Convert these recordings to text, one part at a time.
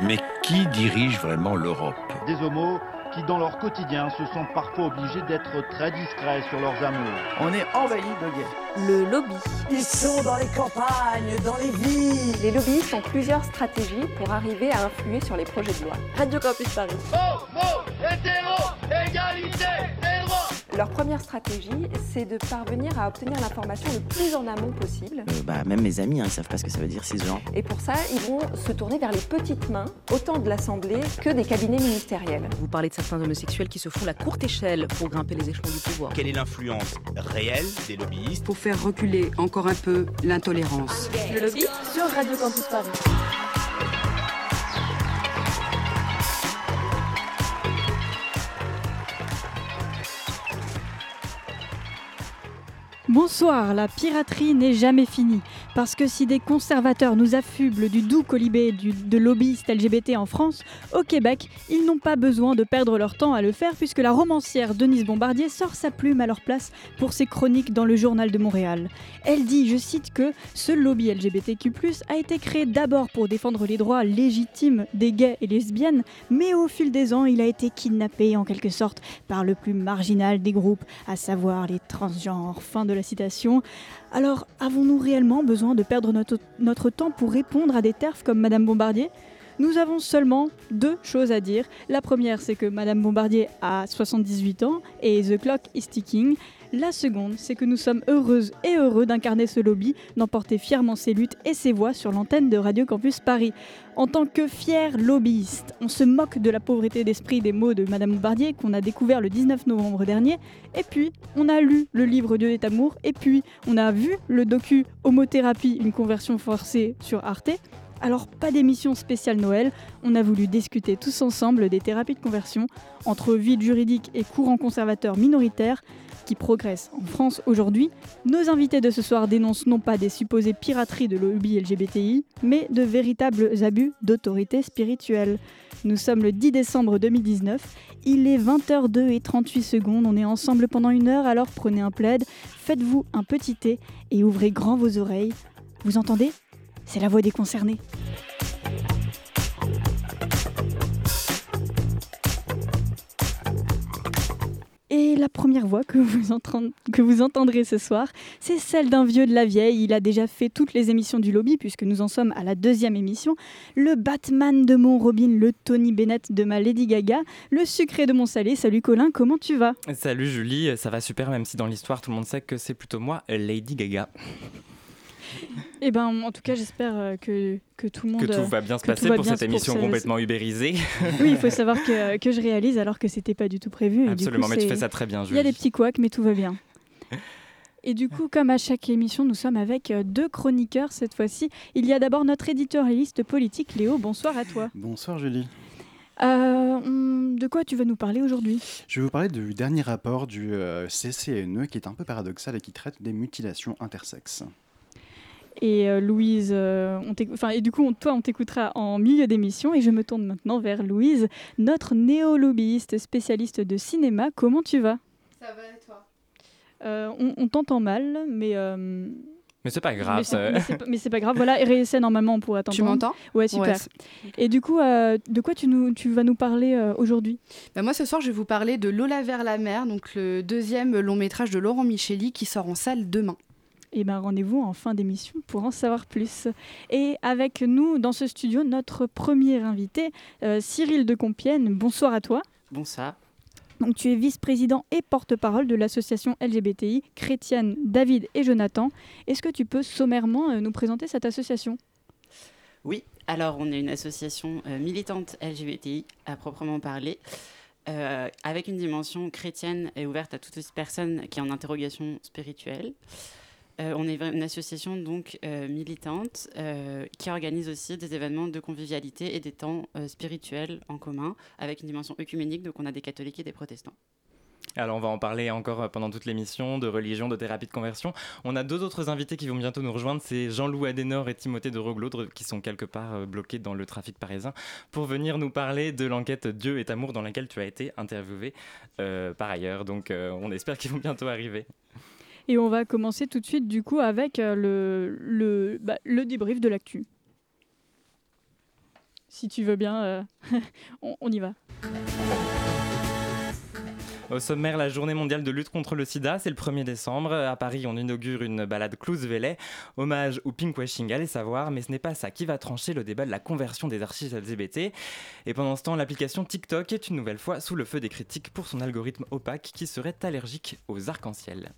Mais qui dirige vraiment l'Europe Des homos qui, dans leur quotidien, se sentent parfois obligés d'être très discrets sur leurs amours. On est envahi de gays. Le lobby. Ils sont dans les campagnes, dans les villes. Les lobbyistes ont plusieurs stratégies pour arriver à influer sur les projets de loi. Radio Campus Paris. Homo, hétéro, égalité, leur première stratégie, c'est de parvenir à obtenir l'information le plus en amont possible. Euh, bah, même mes amis, hein, ils savent pas ce que ça veut dire cisgenre. Et pour ça, ils vont se tourner vers les petites mains, autant de l'Assemblée que des cabinets ministériels. Vous parlez de certains homosexuels qui se font la courte échelle pour grimper les échelons du pouvoir. Quelle est l'influence réelle des lobbyistes Pour faire reculer encore un peu l'intolérance. Le lobby sur Radio Campus Paris. Bonsoir, la piraterie n'est jamais finie. Parce que si des conservateurs nous affublent du doux colibé de lobbyistes LGBT en France, au Québec, ils n'ont pas besoin de perdre leur temps à le faire puisque la romancière Denise Bombardier sort sa plume à leur place pour ses chroniques dans le Journal de Montréal. Elle dit, je cite, que ce lobby LGBTQ, a été créé d'abord pour défendre les droits légitimes des gays et lesbiennes, mais au fil des ans, il a été kidnappé en quelque sorte par le plus marginal des groupes, à savoir les transgenres. Fin de la citation. Alors, avons-nous réellement besoin de perdre notre, temps pour répondre à des terfs comme Madame Bombardier? Nous avons seulement deux choses à dire. La première, c'est que Madame Bombardier a 78 ans et The Clock is ticking. La seconde, c'est que nous sommes heureuses et heureux d'incarner ce lobby, d'emporter fièrement ses luttes et ses voix sur l'antenne de Radio Campus Paris. En tant que fiers lobbyistes, on se moque de la pauvreté d'esprit des mots de Madame Bombardier qu'on a découvert le 19 novembre dernier, et puis on a lu le livre Dieu est amour, et puis on a vu le docu Homothérapie, une conversion forcée sur Arte, alors pas d'émission spéciale Noël, on a voulu discuter tous ensemble des thérapies de conversion entre vide juridique et courant conservateur minoritaire qui progressent en France aujourd'hui. Nos invités de ce soir dénoncent non pas des supposées pirateries de lobby LGBTI, mais de véritables abus d'autorité spirituelle. Nous sommes le 10 décembre 2019, il est 20h02 et 38 secondes, on est ensemble pendant une heure, alors prenez un plaid, faites-vous un petit thé et ouvrez grand vos oreilles. Vous entendez? C'est la voix des concernés. Et la première voix que vous, entendrez ce soir, c'est celle d'un vieux de la vieille. Il a déjà fait toutes les émissions du lobby, puisque nous en sommes à la deuxième émission. Le Batman de mon Robin, le Tony Bennett de ma Lady Gaga, le sucré de mon salé. Salut Colin, comment tu vas? Salut Julie, ça va super, même si dans l'histoire tout le monde sait que c'est plutôt moi, Lady Gaga. Eh ben, en tout cas, j'espère euh, que, que tout le monde. Que tout va bien se passer pour cette émission complètement ubérisée. Oui, il faut savoir que, que je réalise alors que c'était pas du tout prévu. Absolument, mais tu fais ça très bien. Il y a des petits couacs, mais tout va bien. Et du coup, comme à chaque émission, nous sommes avec euh, deux chroniqueurs cette fois-ci. Il y a d'abord notre éditorialiste politique, Léo. Bonsoir à toi. Bonsoir, Julie. Euh, de quoi tu vas nous parler aujourd'hui? Je vais vous parler du dernier rapport du CCNE qui est un peu paradoxal et qui traite des mutilations intersexes et euh, Louise, euh, enfin, et du coup, toi, on t'écoutera en milieu d'émission et je me tourne maintenant vers Louise, notre néo-lobbyiste spécialiste de cinéma. Comment tu vas? Ça va et toi? Euh, On, t'entend mal, mais. Mais c'est pas grave. Mais c'est pas, grave. Voilà, RSC, normalement, on pourrait t'entendre. Tu m'entends? Ouais, super. et du coup, de quoi tu, nous, tu vas nous parler aujourd'hui? Bah Moi, ce soir, je vais vous parler de Lola vers la mer, donc le deuxième long métrage de Laurent Micheli qui sort en salle demain. Et ben rendez-vous en fin d'émission pour en savoir plus. Et avec nous dans ce studio, notre premier invité, euh, Cyril de Compiègne. Bonsoir à toi. Bonsoir. Donc, tu es vice-président et porte-parole de l'association LGBTI chrétienne David et Jonathan. Est-ce que tu peux sommairement euh, nous présenter cette association? Oui, alors on est une association euh, militante LGBTI à proprement parler. avec une dimension chrétienne et ouverte à toute personne qui est en interrogation spirituelle. Euh, on est une association donc euh, militante euh, qui organise aussi des événements de convivialité et des temps spirituels en commun avec une dimension œcuménique. Donc on a des catholiques et des protestants. Alors on va en parler encore pendant toute l'émission de religion, de thérapie de conversion. On a deux autres invités qui vont bientôt nous rejoindre, c'est Jean-Loup Adenor et Timothée de Roglo qui sont quelque part bloqués dans le trafic parisien pour venir nous parler de l'enquête Dieu est amour dans laquelle tu as été interviewé par ailleurs. Donc on espère qu'ils vont bientôt arriver. Et on va commencer tout de suite du coup avec euh, le, le, bah, le débrief de l'actu. si tu veux bien, on, on y va. Au sommaire, la journée mondiale de lutte contre le sida, c'est le 1er décembre. À Paris, on inaugure une balade Clouse-Velay, hommage au pinkwashing, allez savoir, mais ce n'est pas ça qui va trancher le débat de la conversion des archives LGBT. Et pendant ce temps, l'application TikTok est une nouvelle fois sous le feu des critiques pour son algorithme opaque qui serait allergique aux arcs-en-ciel.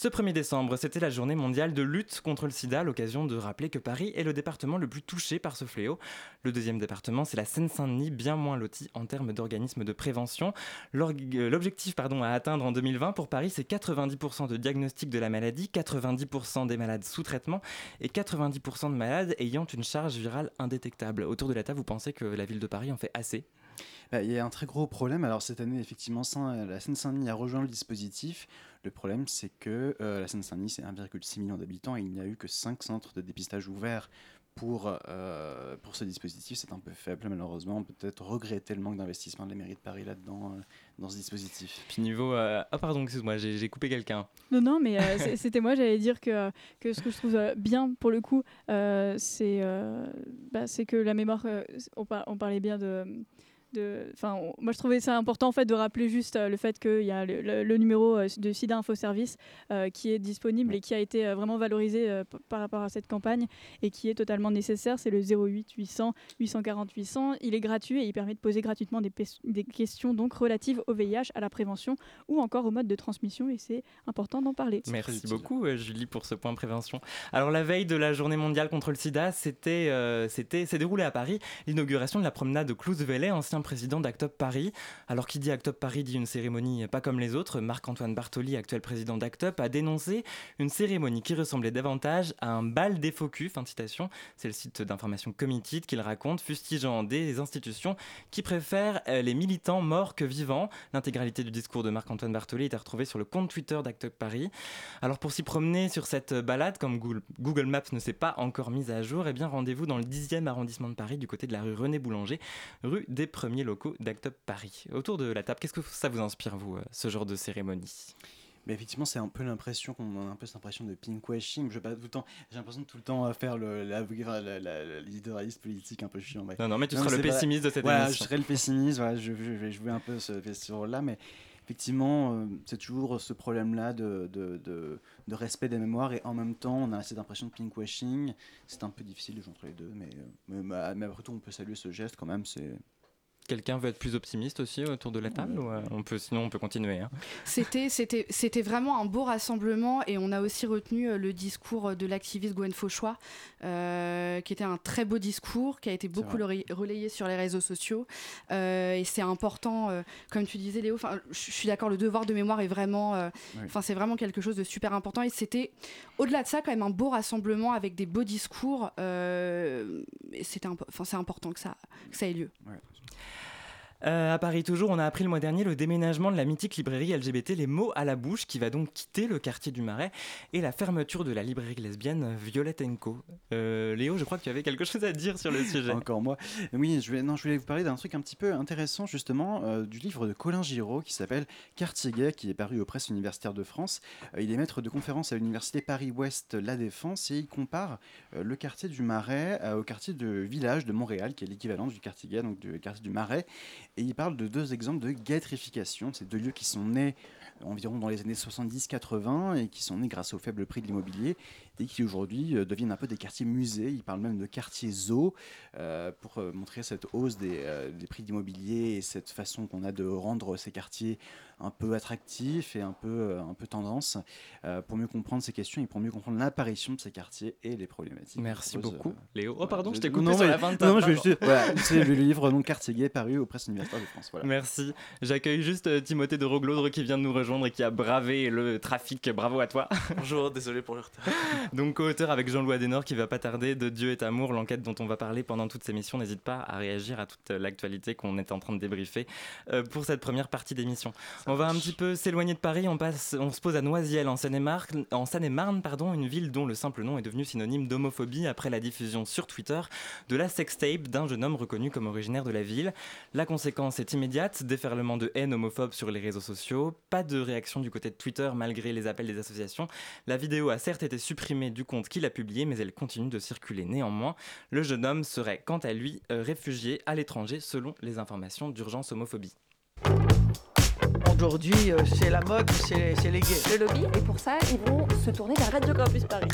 Ce 1er décembre, c'était la journée mondiale de lutte contre le sida, l'occasion de rappeler que Paris est le département le plus touché par ce fléau. Le deuxième département, c'est la Seine-Saint-Denis, bien moins loti en termes d'organismes de prévention. Euh, l'objectif à atteindre en 2020 pour Paris, c'est 90% de diagnostic de la maladie, 90% des malades sous traitement et 90% de malades ayant une charge virale indétectable. Autour de la table, vous pensez que la ville de Paris en fait assez? Bah, il y a un très gros problème. Alors cette année, effectivement, la Seine-Saint-Denis a rejoint le dispositif. Le problème, c'est que euh, la Seine-Saint-Denis, c'est 1,6 million d'habitants et il n'y a eu que 5 centres de dépistage ouverts pour, euh, pour ce dispositif. C'est un peu faible, malheureusement. On peut peut-être regretter le manque d'investissement de la mairie de Paris là-dedans, euh, dans ce dispositif. Puis niveau... Ah pardon, excuse-moi, j'ai coupé quelqu'un. Non, non, mais c'était moi, j'allais dire que, que ce que je trouve bien, pour le coup, c'est bah, que la mémoire... On, on, parlait bien de enfin, moi je trouvais ça important en fait de rappeler juste euh, le fait qu'il y a le, numéro euh, de SIDA Info Service euh, qui est disponible et qui a été vraiment valorisé par rapport à cette campagne et qui est totalement nécessaire. C'est le 08 800 840 800. Il est gratuit et il permet de poser gratuitement des, des questions donc relatives au VIH, à la prévention ou encore au mode de transmission et c'est important d'en parler. Merci beaucoup Julie pour ce point prévention. Alors la veille de la journée mondiale contre le sida, c'était c'était s'est déroulé à Paris l'inauguration de la promenade de Clouse-Velay, ancien président d'Actop Paris. Alors qui dit Actop Paris dit une cérémonie pas comme les autres. Marc-Antoine Bartoli, actuel président d'Actop, a dénoncé une cérémonie qui ressemblait davantage à un bal des focus, fin citation. C'est le site d'information Committed qu'il raconte, fustigeant des institutions qui préfèrent euh, les militants morts que vivants. L'intégralité du discours de Marc-Antoine Bartoli est à retrouver sur le compte Twitter d'Actop Paris. Alors pour s'y promener sur cette balade, comme Google Maps ne s'est pas encore mise à jour, eh bien rendez-vous dans le 10e arrondissement de Paris, du côté de la rue René Boulanger, rue des Premiers locaux d'Actop Paris. Autour de la table, qu'est-ce que ça vous inspire, vous, euh, ce genre de cérémonie? Mais effectivement, c'est un peu l'impression qu'on a un peu cette impression de pinkwashing. Je pas tout le temps, j'ai l'impression de tout le temps faire le l'éditorialiste politique un peu chiant. Non, non, mais tu seras le pessimiste de cette voilà, Je serai le pessimiste. Voilà, je, vais jouer un peu ce, rôle-là, mais effectivement, euh, c'est toujours ce problème-là de, de, de, de, respect des mémoires et en même temps, on a cette impression de pinkwashing. C'est un peu difficile de jouer entre les deux, mais, euh, mais, mais après tout, on peut saluer ce geste quand même. C'est Quelqu'un veut être plus optimiste aussi autour de la table ou euh, on peut, Sinon, on peut continuer. Hein. C'était, c'était, c'était vraiment un beau rassemblement et on a aussi retenu euh, le discours de l'activiste Gwen Fauchois, euh, qui était un très beau discours, qui a été beaucoup relayé sur les réseaux sociaux. et c'est important, comme tu disais, Léo, je suis d'accord, le devoir de mémoire est vraiment, enfin c'est vraiment quelque chose de super important. Et c'était, au-delà de ça, quand même un beau rassemblement avec des beaux discours. et c'était, enfin c'est important que ça, que ça ait lieu. Euh, à Paris toujours, on a appris le mois dernier le déménagement de la mythique librairie LGBT Les mots à la bouche qui va donc quitter le quartier du Marais et la fermeture de la librairie lesbienne Violette Co. Euh, Léo, je crois que tu avais quelque chose à dire sur le sujet. Encore moi. Oui, je, vais, non, je voulais vous parler d'un truc un petit peu intéressant justement euh, du livre de Colin Giraud qui s'appelle Quartier gay qui est paru aux presses universitaires de France. il est maître de conférence à l'université Paris-Ouest La Défense et il compare le quartier du Marais au quartier de Village de Montréal qui est l'équivalent du quartier gay, donc du quartier du Marais et il parle de deux exemples de gâtrification. Ces deux lieux qui sont nés environ dans les années 70-80 et qui sont nés grâce au faible prix de l'immobilier et qui aujourd'hui euh, deviennent un peu des quartiers musées. Il parle même de quartiers zoo euh, pour euh, montrer cette hausse des, des prix d'immobilier et cette façon qu'on a de rendre ces quartiers un peu attractifs et un peu, un peu tendance pour mieux comprendre ces questions et pour mieux comprendre l'apparition de ces quartiers et les problématiques. Merci beaucoup, Léo. Oh, pardon, je t'ai coupé sur la fin de Non, je vais juste voilà, c'est le livre donc Quartier Gay paru aux presses universitaires de France. Voilà. Merci. J'accueille juste Timothée de Roglodre qui vient de nous rejoindre et qui a bravé le trafic. Bravo à toi. Bonjour, désolé pour le retard. Donc, auteur avec Jean-Louis Adenor qui va pas tarder de Dieu est amour, l'enquête dont on va parler pendant toute ces missions. N'hésite pas à réagir à toute l'actualité qu'on est en train de débriefer euh, pour cette première partie d'émission. On va un petit peu s'éloigner de Paris. On, passe, on se pose à Noisiel, en Seine-et-Marne, en Seine-et-Marne pardon, une ville dont le simple nom est devenu synonyme d'homophobie après la diffusion sur Twitter de la sextape d'un jeune homme reconnu comme originaire de la ville. La, conséquence est immédiate, déferlement de haine homophobe sur les réseaux sociaux, pas de réaction du côté de Twitter malgré les appels des associations. La vidéo a certes été supprimée du compte qu'il a publié, mais elle continue de circuler néanmoins. Le jeune homme serait quant à lui euh, réfugié à l'étranger selon les informations d'urgence homophobie. Aujourd'hui, euh, c'est la mode, c'est les gays. Le lobby, et pour ça, ils vont se tourner vers Radio Campus Paris.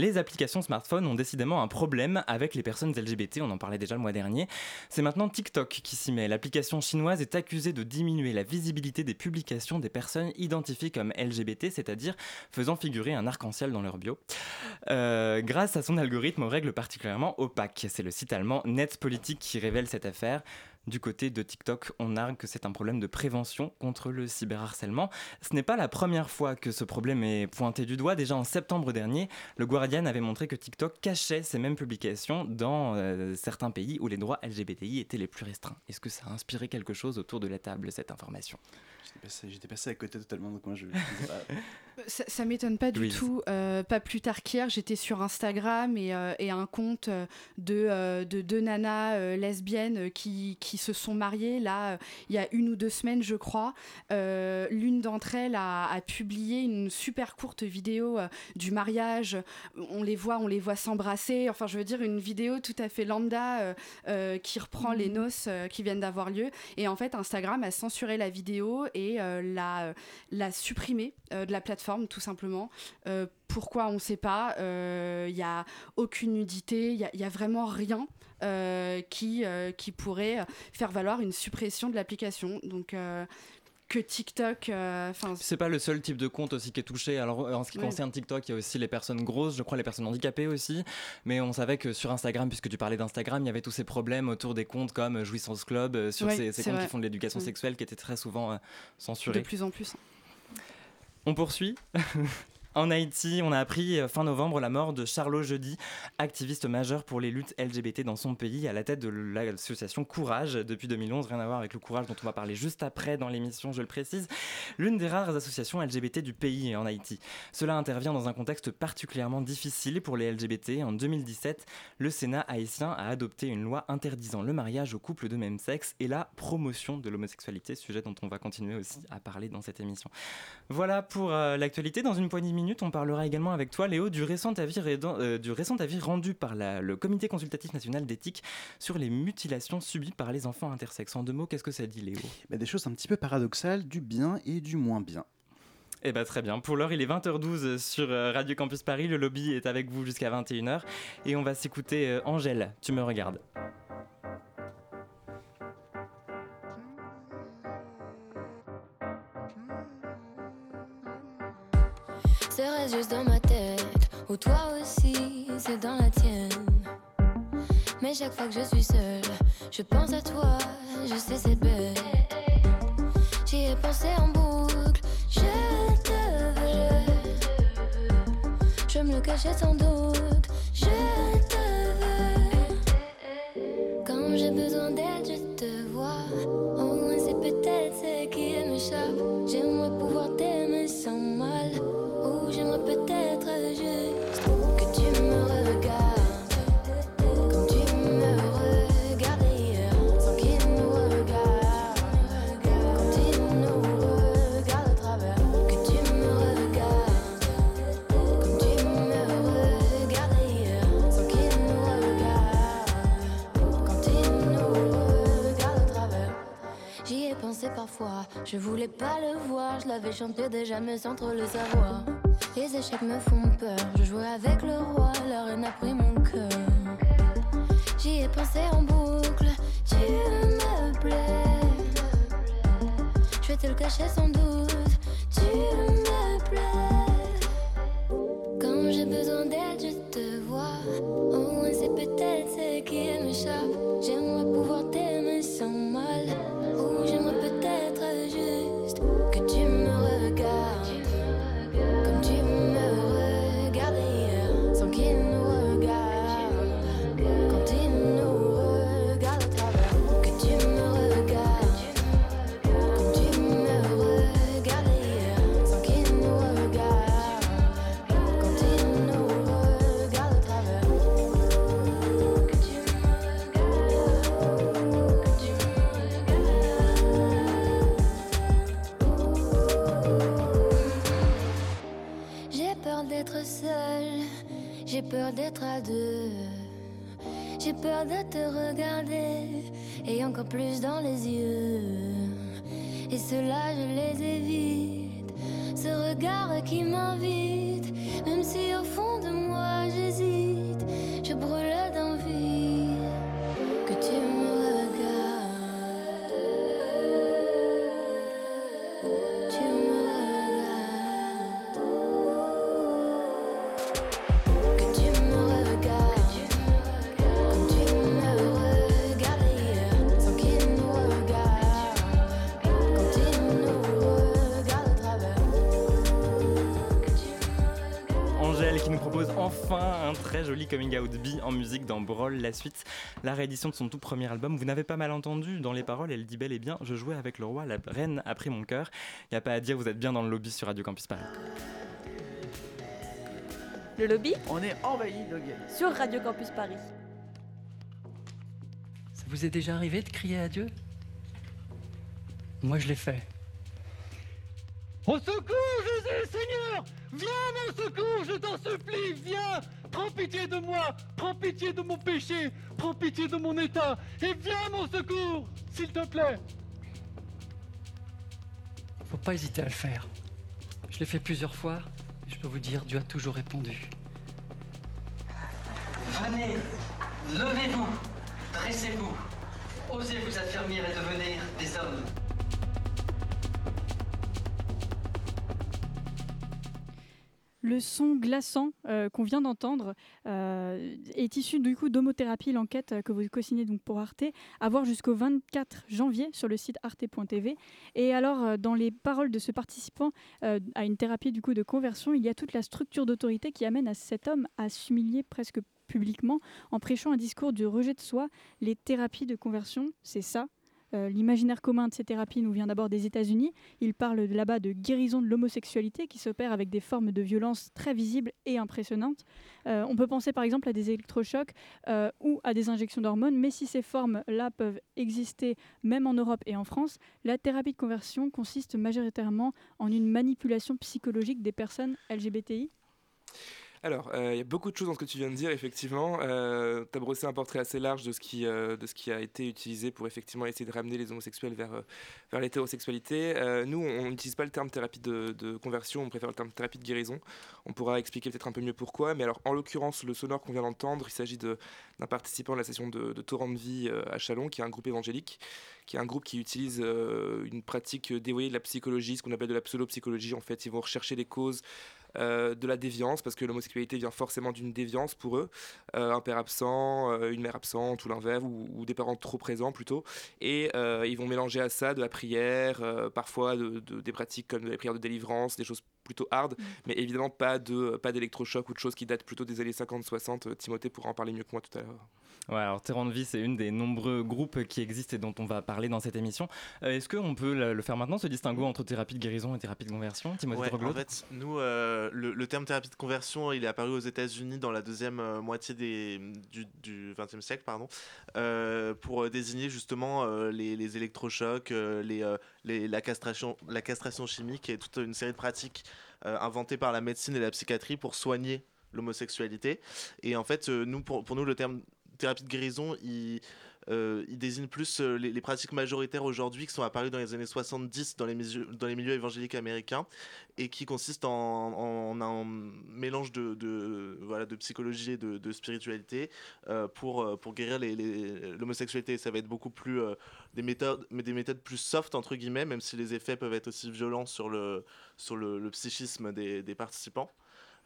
Les applications smartphone ont décidément un problème avec les personnes LGBT, on en parlait déjà le mois dernier. C'est maintenant TikTok qui s'y met. L'application chinoise est accusée de diminuer la visibilité des publications des personnes identifiées comme LGBT, c'est-à-dire faisant figurer un arc-en-ciel dans leur bio, euh, grâce à son algorithme aux règles particulièrement opaques. C'est le site allemand Netzpolitik qui révèle cette affaire. Du côté de TikTok, on argue que c'est un problème de prévention contre le cyberharcèlement. Ce n'est pas la première fois que ce problème est pointé du doigt. Déjà en septembre dernier, le Guardian avait montré que TikTok cachait ces mêmes publications dans euh, certains pays où les droits LGBTI étaient les plus restreints. Est-ce que ça a inspiré quelque chose autour de la table, cette information? J'étais passé, à côté totalement, donc moi je. ça, ça m'étonne pas du tout. Euh, pas plus tard qu'hier, j'étais sur Instagram et, euh, et un compte de, de deux nanas lesbiennes qui, qui, se sont mariées là il y a une ou deux semaines, je crois. L'une d'entre elles a, a, publié une super courte vidéo du mariage. On les voit, on les voit s'embrasser. Enfin, je veux dire, une vidéo tout à fait lambda qui reprend les noces qui viennent d'avoir lieu. Et en fait, Instagram a censuré la vidéo et l'a, l'a supprimée de la plateforme, tout simplement. pourquoi on ne sait pas. Il n'y a aucune nudité, il n'y a, a, vraiment rien. Euh, qui, euh, qui pourrait faire valoir une suppression de l'application. Donc euh, que TikTok. Enfin, c'est pas le seul type de compte aussi qui est touché. Alors en ce qui concerne TikTok, il y a aussi les personnes grosses, je crois les personnes handicapées aussi. Mais on savait que sur Instagram, puisque tu parlais d'Instagram, il y avait tous ces problèmes autour des comptes comme Jouissance Club, sur ces, ces comptes vrai. qui font de l'éducation sexuelle, qui étaient très souvent censurés. De plus en plus. On poursuit. En Haïti, on a appris fin novembre la mort de Charlot Jeudi, activiste majeur pour les luttes LGBT dans son pays, à la tête de l'association Courage depuis 2011. Rien à voir avec le courage dont on va parler juste après dans l'émission, je le précise. L'une des rares associations LGBT du pays en Haïti. Cela intervient dans un contexte particulièrement difficile pour les LGBT. En 2017, le Sénat haïtien a adopté une loi interdisant le mariage aux couples de même sexe et la promotion de l'homosexualité, sujet dont on va continuer aussi à parler dans cette émission. Voilà pour euh, l'actualité. Dans une poignée minutes, on parlera également avec toi, Léo, du récent avis, euh, du récent avis rendu par la, le Comité consultatif national d'éthique sur les mutilations subies par les enfants intersexes. En deux mots, qu'est-ce que ça dit, Léo? Bah, Des choses un petit peu paradoxales, du bien et du moins bien. Eh bah très bien. Pour l'heure, il est 20h12 sur Radio Campus Paris. Le lobby est avec vous jusqu'à 21h. Et on va s'écouter euh, Angèle, tu me regardes. Reste juste dans ma tête, ou toi aussi, c'est dans la tienne. Mais chaque fois que je suis seule, je pense à toi, je sais c'est bête. J'y ai pensé en boucle, je te veux. Je me le cachais sans doute, je te veux. Quand j'ai besoin d'aide, je je voulais pas le voir, je l'avais chanté déjà mais sans trop le savoir. Les échecs me font peur, je jouais avec le roi, la reine a pris mon cœur. J'y ai pensé en boucle, tu me plais. Je vais te le cacher sans doute, tu me plais. Plus dans les yeux. Et cela, je les évite. Coming out B en musique dans Brawl, la suite, la réédition de son tout premier album. Vous n'avez pas mal entendu dans les paroles, elle dit bel et bien Je jouais avec le roi, la reine a pris mon cœur. Il n'y a pas à dire, vous êtes bien dans le lobby sur Radio Campus Paris. Le lobby On est envahi de gays. sur Radio Campus Paris. Ça vous est déjà arrivé de crier à Dieu Moi, je l'ai fait. Au secours, Jésus, Seigneur Viens à mon secours, je t'en supplie, viens Prends pitié de moi, prends pitié de mon péché, prends pitié de mon état, et viens à mon secours, s'il te plaît Faut pas hésiter à le faire. Je l'ai fait plusieurs fois, et je peux vous dire, Dieu a toujours répondu. Venez, levez-vous, dressez-vous, osez vous affermir et devenir des hommes. Le son glaçant euh, qu'on vient d'entendre euh, est issu du coup d'Homothérapie, l'enquête euh, que vous co-signez donc pour Arte, à voir jusqu'au 24 janvier sur le site arte.tv. Et alors, dans les paroles de ce participant à une thérapie du coup de conversion, il y a toute la structure d'autorité qui amène à cet homme à s'humilier presque publiquement en prêchant un discours du rejet de soi. Les thérapies de conversion, c'est ça, L'imaginaire commun de ces thérapies nous vient d'abord des États-Unis. Il parle là-bas de guérison de l'homosexualité qui s'opère avec des formes de violence très visibles et impressionnantes. Euh, on peut penser par exemple à des électrochocs euh, ou à des injections d'hormones, mais si ces formes-là peuvent exister même en Europe et en France, la thérapie de conversion consiste majoritairement en une manipulation psychologique des personnes LGBTI. Alors, euh, il y a beaucoup de choses dans ce que tu viens de dire, effectivement. Euh, tu as brossé un portrait assez large de ce, qui, euh, de ce qui a été utilisé pour effectivement essayer de ramener les homosexuels vers, vers l'hétérosexualité. Nous, on n'utilise pas le terme thérapie de, conversion, on préfère le terme thérapie de guérison. On pourra expliquer peut-être un peu mieux pourquoi, mais alors, en l'occurrence, le sonore qu'on vient d'entendre, il s'agit d'un participant de la session de, de Torrent de Vie à Chalon, qui est un groupe évangélique, qui est un groupe qui utilise une pratique dévoyée de la psychologie, ce qu'on appelle de la pseudo-psychologie. En fait, ils vont rechercher les causes de la déviance, parce que l'homosexualité vient forcément d'une déviance pour eux, Euh, un père absent, euh, une mère absente ou l'inverse, ou, des parents trop présents plutôt, et euh, ils vont mélanger à ça de la prière, euh, parfois de- des pratiques comme de la prière de délivrance, des choses plutôt hard, mais évidemment pas de pas d'électrochoc ou de choses qui datent plutôt des années 50-60. Euh, Timothée pourra en parler mieux que moi tout à l'heure. Ouais, alors Terrain de vie, c'est une des nombreux groupes qui existent et dont on va parler dans cette émission. Euh, Est-ce qu'on peut le le faire maintenant, ce distinguo entre thérapie de guérison et thérapie de conversion Timothée Ouais, en fait, nous, euh, le, le terme thérapie de conversion, il est apparu aux États-Unis dans la deuxième euh, moitié des, du, du XXe siècle, pardon, euh, pour désigner justement euh, les, les électrochocs, euh, les, euh, les- la, castration, la castration chimique et toute une série de pratiques euh, inventées par la médecine et la psychiatrie pour soigner l'homosexualité. Et en fait, euh, nous, pour, pour nous, le terme thérapie de guérison, il, euh, il désigne plus euh, les, pratiques majoritaires aujourd'hui qui sont apparues dans les années 70 dans les, dans les milieux évangéliques américains et qui consistent en, un mélange de, psychologie et de, spiritualité euh, pour, guérir l'homosexualité. Ça va être beaucoup plus des, méthodes, plus soft, entre guillemets, même si les effets peuvent être aussi violents sur le, psychisme des participants.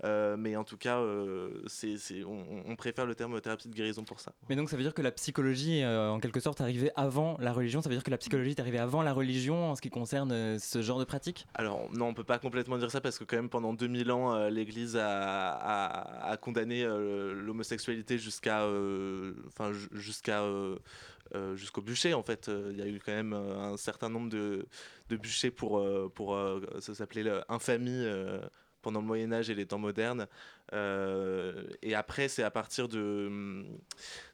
Euh, mais en tout cas, euh, c'est, c'est- on, on préfère le terme thérapie de guérison pour ça. Mais donc ça veut dire que la psychologie est euh, en quelque sorte arrivée avant la religion? Ça veut dire que la psychologie est arrivée avant la religion en ce qui concerne euh, ce genre de pratique? Alors non, on peut pas complètement dire ça parce que quand même pendant 2000 ans, l'Église a, a- a condamné l'homosexualité jusqu'à, enfin ju- jusqu'à euh, jusqu'au bûcher en fait. Euh, Il y a eu quand même euh, un certain nombre de, de bûchers pour pour ça s'appelait l'infamie. Pendant le Moyen Âge et les temps modernes. Euh, et après, c'est à partir de,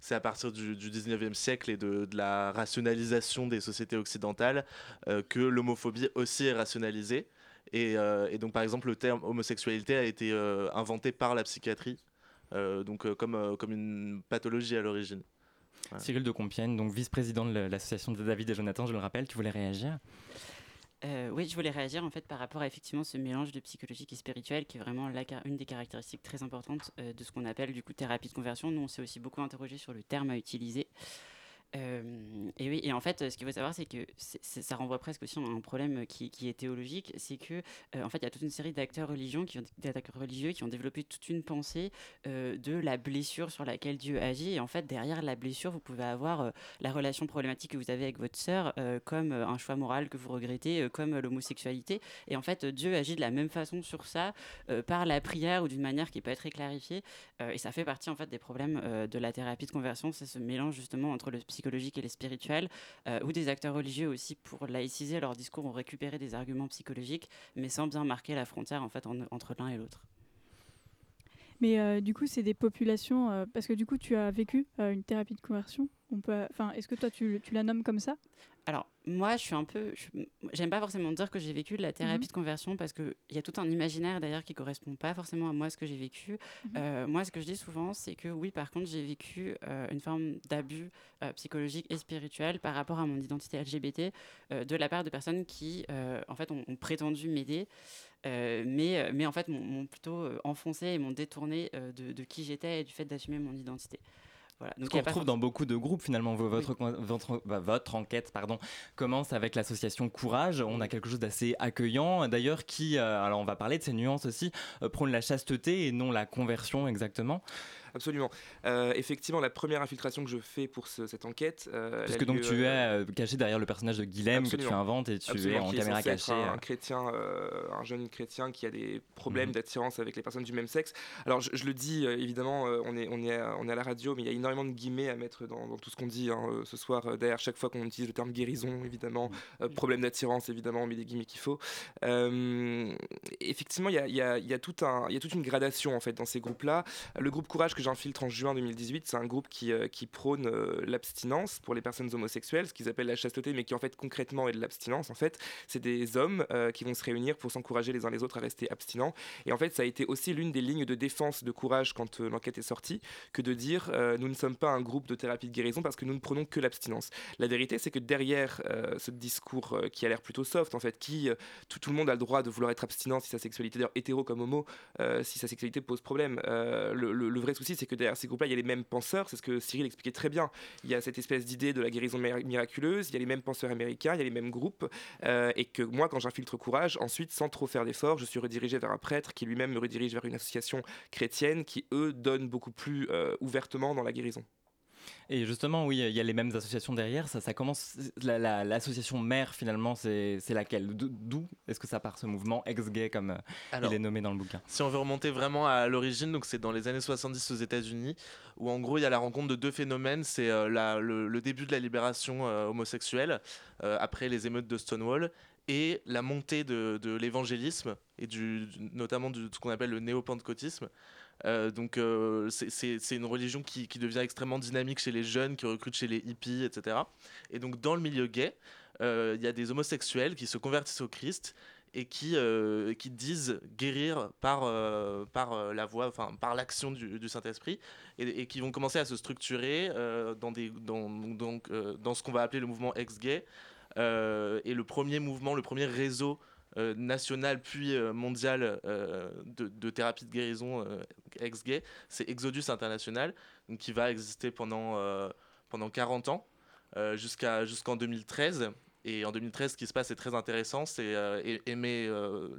c'est à partir du, du 19e siècle et de, la rationalisation des sociétés occidentales euh, que l'homophobie aussi est rationalisée. Et, euh, et donc, par exemple, le terme homosexualité a été inventé par la psychiatrie, donc comme, comme une pathologie à l'origine. Cyril de Compiègne, donc vice-président de l'association de David et Jonathan, je le rappelle, tu voulais réagir? Euh, oui, je voulais réagir en fait par rapport à effectivement ce mélange de psychologique et spirituel qui est vraiment une des caractéristiques très importantes euh, de ce qu'on appelle du coup thérapie de conversion. Nous, on s'est aussi beaucoup interrogé sur le terme à utiliser. Euh, et oui, et en fait, ce qu'il faut savoir, c'est que ça renvoie presque aussi à un problème qui, est théologique, c'est que euh, en fait, il y a toute une série d'acteurs religieux qui ont, développé toute une pensée euh, de la blessure sur laquelle Dieu agit. Et en fait, derrière la blessure, vous pouvez avoir la relation problématique que vous avez avec votre sœur, comme un choix moral que vous regrettez, comme l'homosexualité. Et en fait, Dieu agit de la même façon sur ça, par la prière ou d'une manière qui pas très clarifiée. et ça fait partie en fait des problèmes de la thérapie de conversion, c'est ce mélange justement entre le psychologiques et les spirituels, euh, ou des acteurs religieux aussi pour laïciser leur discours ont récupéré des arguments psychologiques, mais sans bien marquer la frontière en fait entre l'un et l'autre. Mais euh, du coup, c'est des populations, euh, parce que du coup, tu as vécu une thérapie de conversion. On peut, enfin, est-ce que toi, tu, tu la nommes comme ça? Alors, moi, je suis un peu. J'aime pas forcément dire que j'ai vécu de la thérapie mhm. de conversion parce qu'il y a tout un imaginaire d'ailleurs qui correspond pas forcément à moi, ce que j'ai vécu. Mhm. Euh, moi, ce que je dis souvent, c'est que oui, par contre, j'ai vécu euh, une forme d'abus euh, psychologique et spirituel par rapport à mon identité LGBT de la part de personnes qui, en fait, ont, prétendu m'aider. mais, mais en fait, m'ont plutôt enfoncé et m'ont détourné de, de, qui j'étais et du fait d'assumer mon identité. Voilà. Ce qu'on retrouve dans beaucoup de groupes finalement. Votre, votre, bah, votre, enquête pardon, commence avec l'association Courage. On a quelque chose d'assez accueillant d'ailleurs qui, euh, alors on va parler de ces nuances aussi, euh, prône la chasteté et non la conversion exactement. Absolument. Euh, effectivement, la première infiltration que je fais pour cette enquête. Euh, Parce que donc tu es caché derrière le personnage de Guilhem que tu inventes et tu es en caméra cachée. Un, chrétien, un jeune chrétien qui a des problèmes mhm. d'attirance avec les personnes du même sexe. Alors je, le dis évidemment, on est, on, est à, on est à la radio, mais il y a énormément de guillemets à mettre dans, tout ce qu'on dit hein, ce soir. derrière chaque fois qu'on utilise le terme guérison, évidemment, problème d'attirance, évidemment, on met des guillemets qu'il faut. effectivement, il y a, y, a, y, a tout un, y a toute une gradation en fait dans ces groupes-là. Le groupe Courage que j'infiltre en juin 2018, c'est un groupe qui, euh, prône euh, l'abstinence pour les personnes homosexuelles, ce qu'ils appellent la chasteté, mais qui en fait concrètement est de l'abstinence. En fait, c'est des hommes euh, qui vont se réunir pour s'encourager les uns les autres à rester abstinents. Et en fait, ça a été aussi l'une des lignes de défense de courage quand l'enquête est sortie, que de dire nous ne sommes pas un groupe de thérapie de guérison parce que nous ne prenons que l'abstinence. La vérité, c'est que derrière ce discours qui a l'air plutôt soft, en fait, qui tout, le monde a le droit de vouloir être abstinent si sa sexualité, d'ailleurs hétéro comme homo, si sa sexualité pose problème. le, vrai souci, c'est que derrière ces groupes-là, il y a les mêmes penseurs, c'est ce que Cyril expliquait très bien. Il y a cette espèce d'idée de la guérison miraculeuse, il y a les mêmes penseurs américains, il y a les mêmes groupes, euh, et que moi, quand j'infiltre Courage, ensuite, sans trop faire d'efforts, je suis redirigé vers un prêtre qui lui-même me redirige vers une association chrétienne qui, eux, donne beaucoup plus euh, ouvertement dans la guérison. Et justement, oui, il y a les mêmes associations derrière. Ça, ça commence. L'association mère, finalement, c'est laquelle? D'où est-ce que ça part ce mouvement ex-gay, comme euh, il est nommé dans le bouquin? Si on veut remonter vraiment à l'origine, donc c'est dans les années 70 aux États-Unis, où en gros, il y a la rencontre de deux phénomènes. C'est euh, le, début de la libération euh, homosexuelle, après les émeutes de Stonewall, et la montée de, l'évangélisme, et du, notamment de ce qu'on appelle le néo-pentecôtisme. Euh, donc euh, c'est une religion qui, devient extrêmement dynamique chez les jeunes, qui recrute chez les hippies, etc. Et donc dans le milieu gay, euh, il y a des homosexuels qui se convertissent au Christ et qui, disent guérir par, la voix, enfin par l'action du, Saint-Esprit, et, qui vont commencer à se structurer dans, dans ce qu'on va appeler le mouvement ex-gay. et le premier mouvement, le premier réseau euh, national puis euh, mondial euh, de, thérapie de guérison ex-gay, c'est Exodus International, qui va exister pendant, pendant 40 ans, jusqu'à, jusqu'en 2013. Et en 2013, ce qui se passe est très intéressant, c'est et, met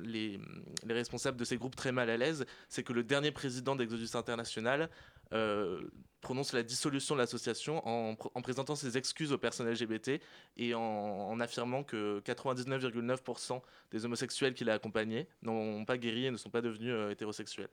les, les, responsables de ces groupes très mal à l'aise, c'est que le dernier président d'Exodus International prononce la dissolution de l'association en, présentant ses excuses aux personnes LGBT et en, affirmant que 99,9% des homosexuels qu'il a accompagnés n'ont pas guéri et ne sont pas devenus euh, hétérosexuels.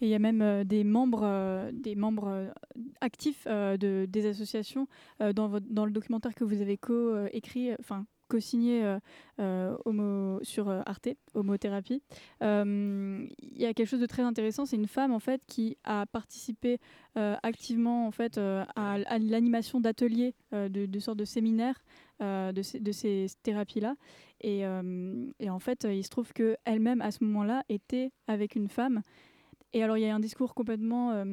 Et il y a même euh, des membres, euh, des membres actifs de, des associations dans, dans, le documentaire que vous avez co-écrit, enfin co-signé euh, euh, homo, sur euh, Arte, Homothérapie. Il y a quelque chose de très intéressant, c'est une femme en fait qui a participé activement en fait à, l'animation d'ateliers, de, sortes de séminaires de, ces, de ces thérapies-là. Et, et, en fait, il se trouve qu'elle-même, à ce moment-là, était avec une femme Et alors il y a un discours complètement euh,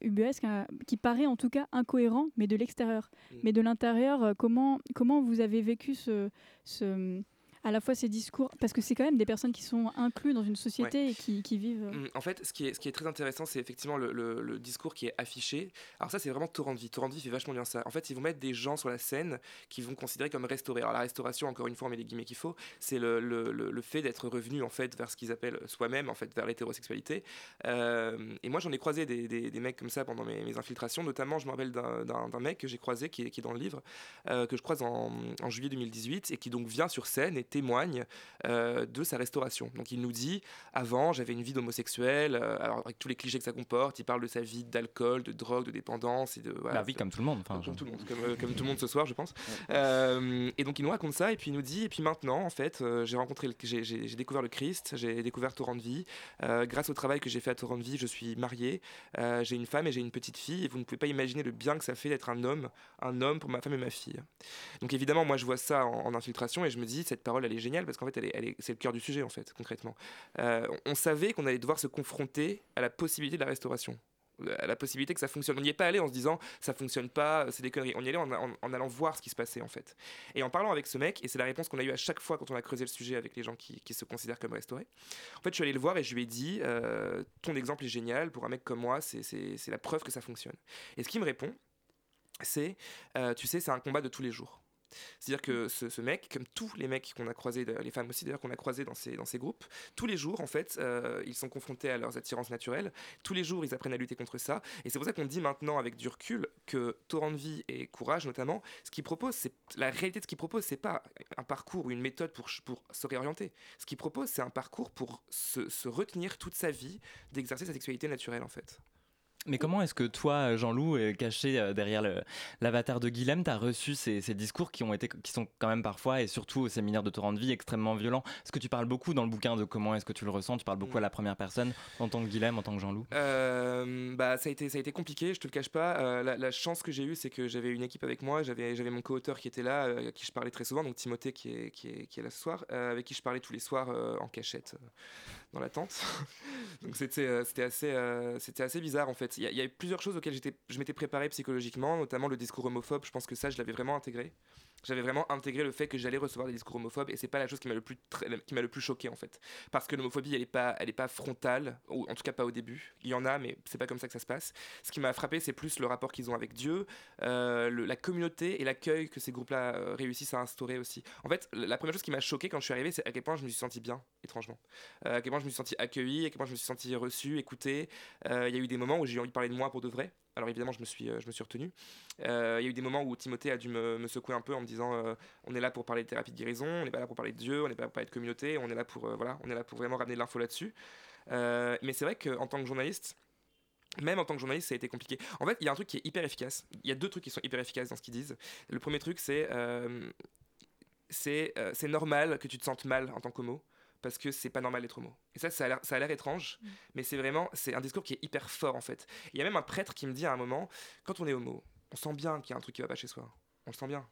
ubuesque hein, qui paraît en tout cas incohérent, mais de l'extérieur. Mm. Mais de l'intérieur, euh, comment, comment vous avez vécu ce, ce, à la fois ces discours Parce que c'est quand même des personnes qui sont incluses dans une société et qui, qui vivent... euh, Mm, En fait, ce qui est, ce qui est très intéressant, c'est effectivement le, le- le discours qui est affiché. Alors ça, c'est vraiment Torrent de Vie. Torrent de Vie fait vachement bien ça. En fait, ils vont mettre des gens sur la scène qui vont considérer comme restaurés. Alors la restauration, encore une fois, on met les guillemets qu'il faut, c'est le, le- fait d'être revenu en fait vers ce qu'ils appellent soi-même, en fait, vers l'hétérosexualité. Euh, et moi, j'en ai croisé des, des- des mecs comme ça pendant mes, mes infiltrations. Notamment, je me rappelle d'un mec que j'ai croisé, qui est, qui est dans le livre, euh, que je croise en, en juillet 2018, et qui donc vient sur scène et témoigne euh, de sa restauration. Donc il nous dit, avant, j'avais une vie d'homosexuel, euh, alors avec tous les clichés que ça comporte, il parle de sa vie d'alcool, de drogue, de dépendance et de... voilà, Bah oui, comme tout le monde. Enfin, comme tout le monde, comme, euh, comme tout le monde ce soir, je pense. Euh, et donc il nous raconte ça, et puis il nous dit, et puis maintenant, en fait, euh, j'ai rencontré, j'ai, découvert le Christ, j'ai découvert Torrent de Vie. Euh, grâce au travail que j'ai fait à Torrent de Vie, je suis marié, euh, j'ai une femme et j'ai une petite fille, et vous ne pouvez pas imaginer le bien que ça fait d'être un homme, un homme pour ma femme et ma fille. Donc évidemment, moi je vois ça en, en infiltration, et je me dis, cette parole, elle est géniale, parce qu'en fait, c'est le cœur du sujet, en fait, concrètement. Euh, on savait qu'on allait devoir se confronter à la possibilité de la restauration à la possibilité que ça fonctionne. On n'y est pas allé en se disant ça fonctionne pas, c'est des conneries. On y allait en, en- allant voir ce qui se passait en fait. Et en parlant avec ce mec, et c'est la réponse qu'on a eue à chaque fois quand on a creusé le sujet avec les gens qui, se considèrent comme restaurés. En fait, je suis allé le voir et je lui ai dit euh, ton exemple est génial, pour un mec comme moi, c'est la preuve que ça fonctionne. Et ce qu'il me répond, c'est euh, tu sais, c'est un combat de tous les jours. C'est-à-dire que ce, mec, comme tous les mecs qu'on a croisés, les femmes aussi d'ailleurs qu'on a croisés dans ces, dans ces groupes, tous les jours en fait, euh, ils sont confrontés à leurs attirances naturelles. Tous les jours, ils apprennent à lutter contre ça. Et c'est pour ça qu'on dit maintenant avec du recul que Torrent de vie et Courage notamment, ce qu'ils proposent, c'est la réalité de ce qu'ils proposent, c'est pas un parcours ou une méthode pour, pour se réorienter. Ce qu'ils proposent, c'est un parcours pour se retenir toute sa vie d'exercer sa sexualité naturelle en fait. Mais comment est-ce que toi, Jean-Loup, euh, caché euh, derrière l'avatar de Guilhem, t'as reçu ces, ces discours qui ont été, qui sont quand même parfois, et surtout au séminaire de Torrent de Vie, extrêmement violents? Parce que tu parles beaucoup dans le bouquin de comment est-ce que tu le ressens, tu parles beaucoup à la première personne, en tant que Guilhem, en tant que Jean-Loup? Euh, bah, ça, a été, ça a été compliqué, je te le cache pas. Euh, la, la chance que j'ai eue, c'est que j'avais une équipe avec moi. J'avais, j'avais mon co-auteur qui était là, euh, à qui je parlais très souvent, donc Timothée qui est, qui est, qui est là ce soir, avec qui je parlais tous les soirs en cachette dans la tente. donc c'était, euh, assez, euh, c'était assez bizarre en fait. Il y, y a plusieurs choses auxquelles j'étais, je m'étais préparé psychologiquement, notamment le discours homophobe. Je pense que ça, je l'avais vraiment intégré. J'avais vraiment intégré le fait que j'allais recevoir des discours homophobes et c'est pas la chose qui m'a le plus qui m'a le plus choqué en fait. Parce que l'homophobie elle est pas elle est pas frontale ou en tout cas pas au début. Il y en a mais c'est pas comme ça que ça se passe. Ce qui m'a frappé c'est plus le rapport qu'ils ont avec Dieu euh, la communauté et l'accueil que ces groupes là réussissent à instaurer aussi. En fait la première chose qui m'a choqué quand je suis arrivé c'est à quel point je me suis senti bien étrangement. Euh, à quel point je me suis senti accueilli à quel point je me suis senti reçu écouté. Euh, il y a eu des moments où j'ai eu envie de parler de moi pour de vrai alors évidemment, je me suis, euh, je me suis retenu. Euh, Il y a eu des moments où Timothée a dû me, secouer un peu en me disant euh, on est là pour parler de thérapie de guérison, on n'est pas là pour parler de Dieu, on n'est pas là pour parler de communauté, on est là pour, voilà, on est là pour vraiment ramener de l'info là-dessus. Mais c'est vrai qu'en tant que journaliste, même en tant que journaliste, ça a été compliqué. En fait, il y a un truc qui est hyper efficace. Il y a deux trucs qui sont hyper efficaces dans ce qu'ils disent. Le premier truc, c'est c'est normal que tu te sentes mal en tant qu'homo parce que c'est pas normal d'être homo. Et ça, ça a l'air- étrange, mais c'est vraiment, c'est un discours qui est hyper fort en fait. Il y a même un prêtre qui me dit à un moment, quand on est homo, on sent bien qu'il y a un truc qui va pas chez soi. On le sent bien.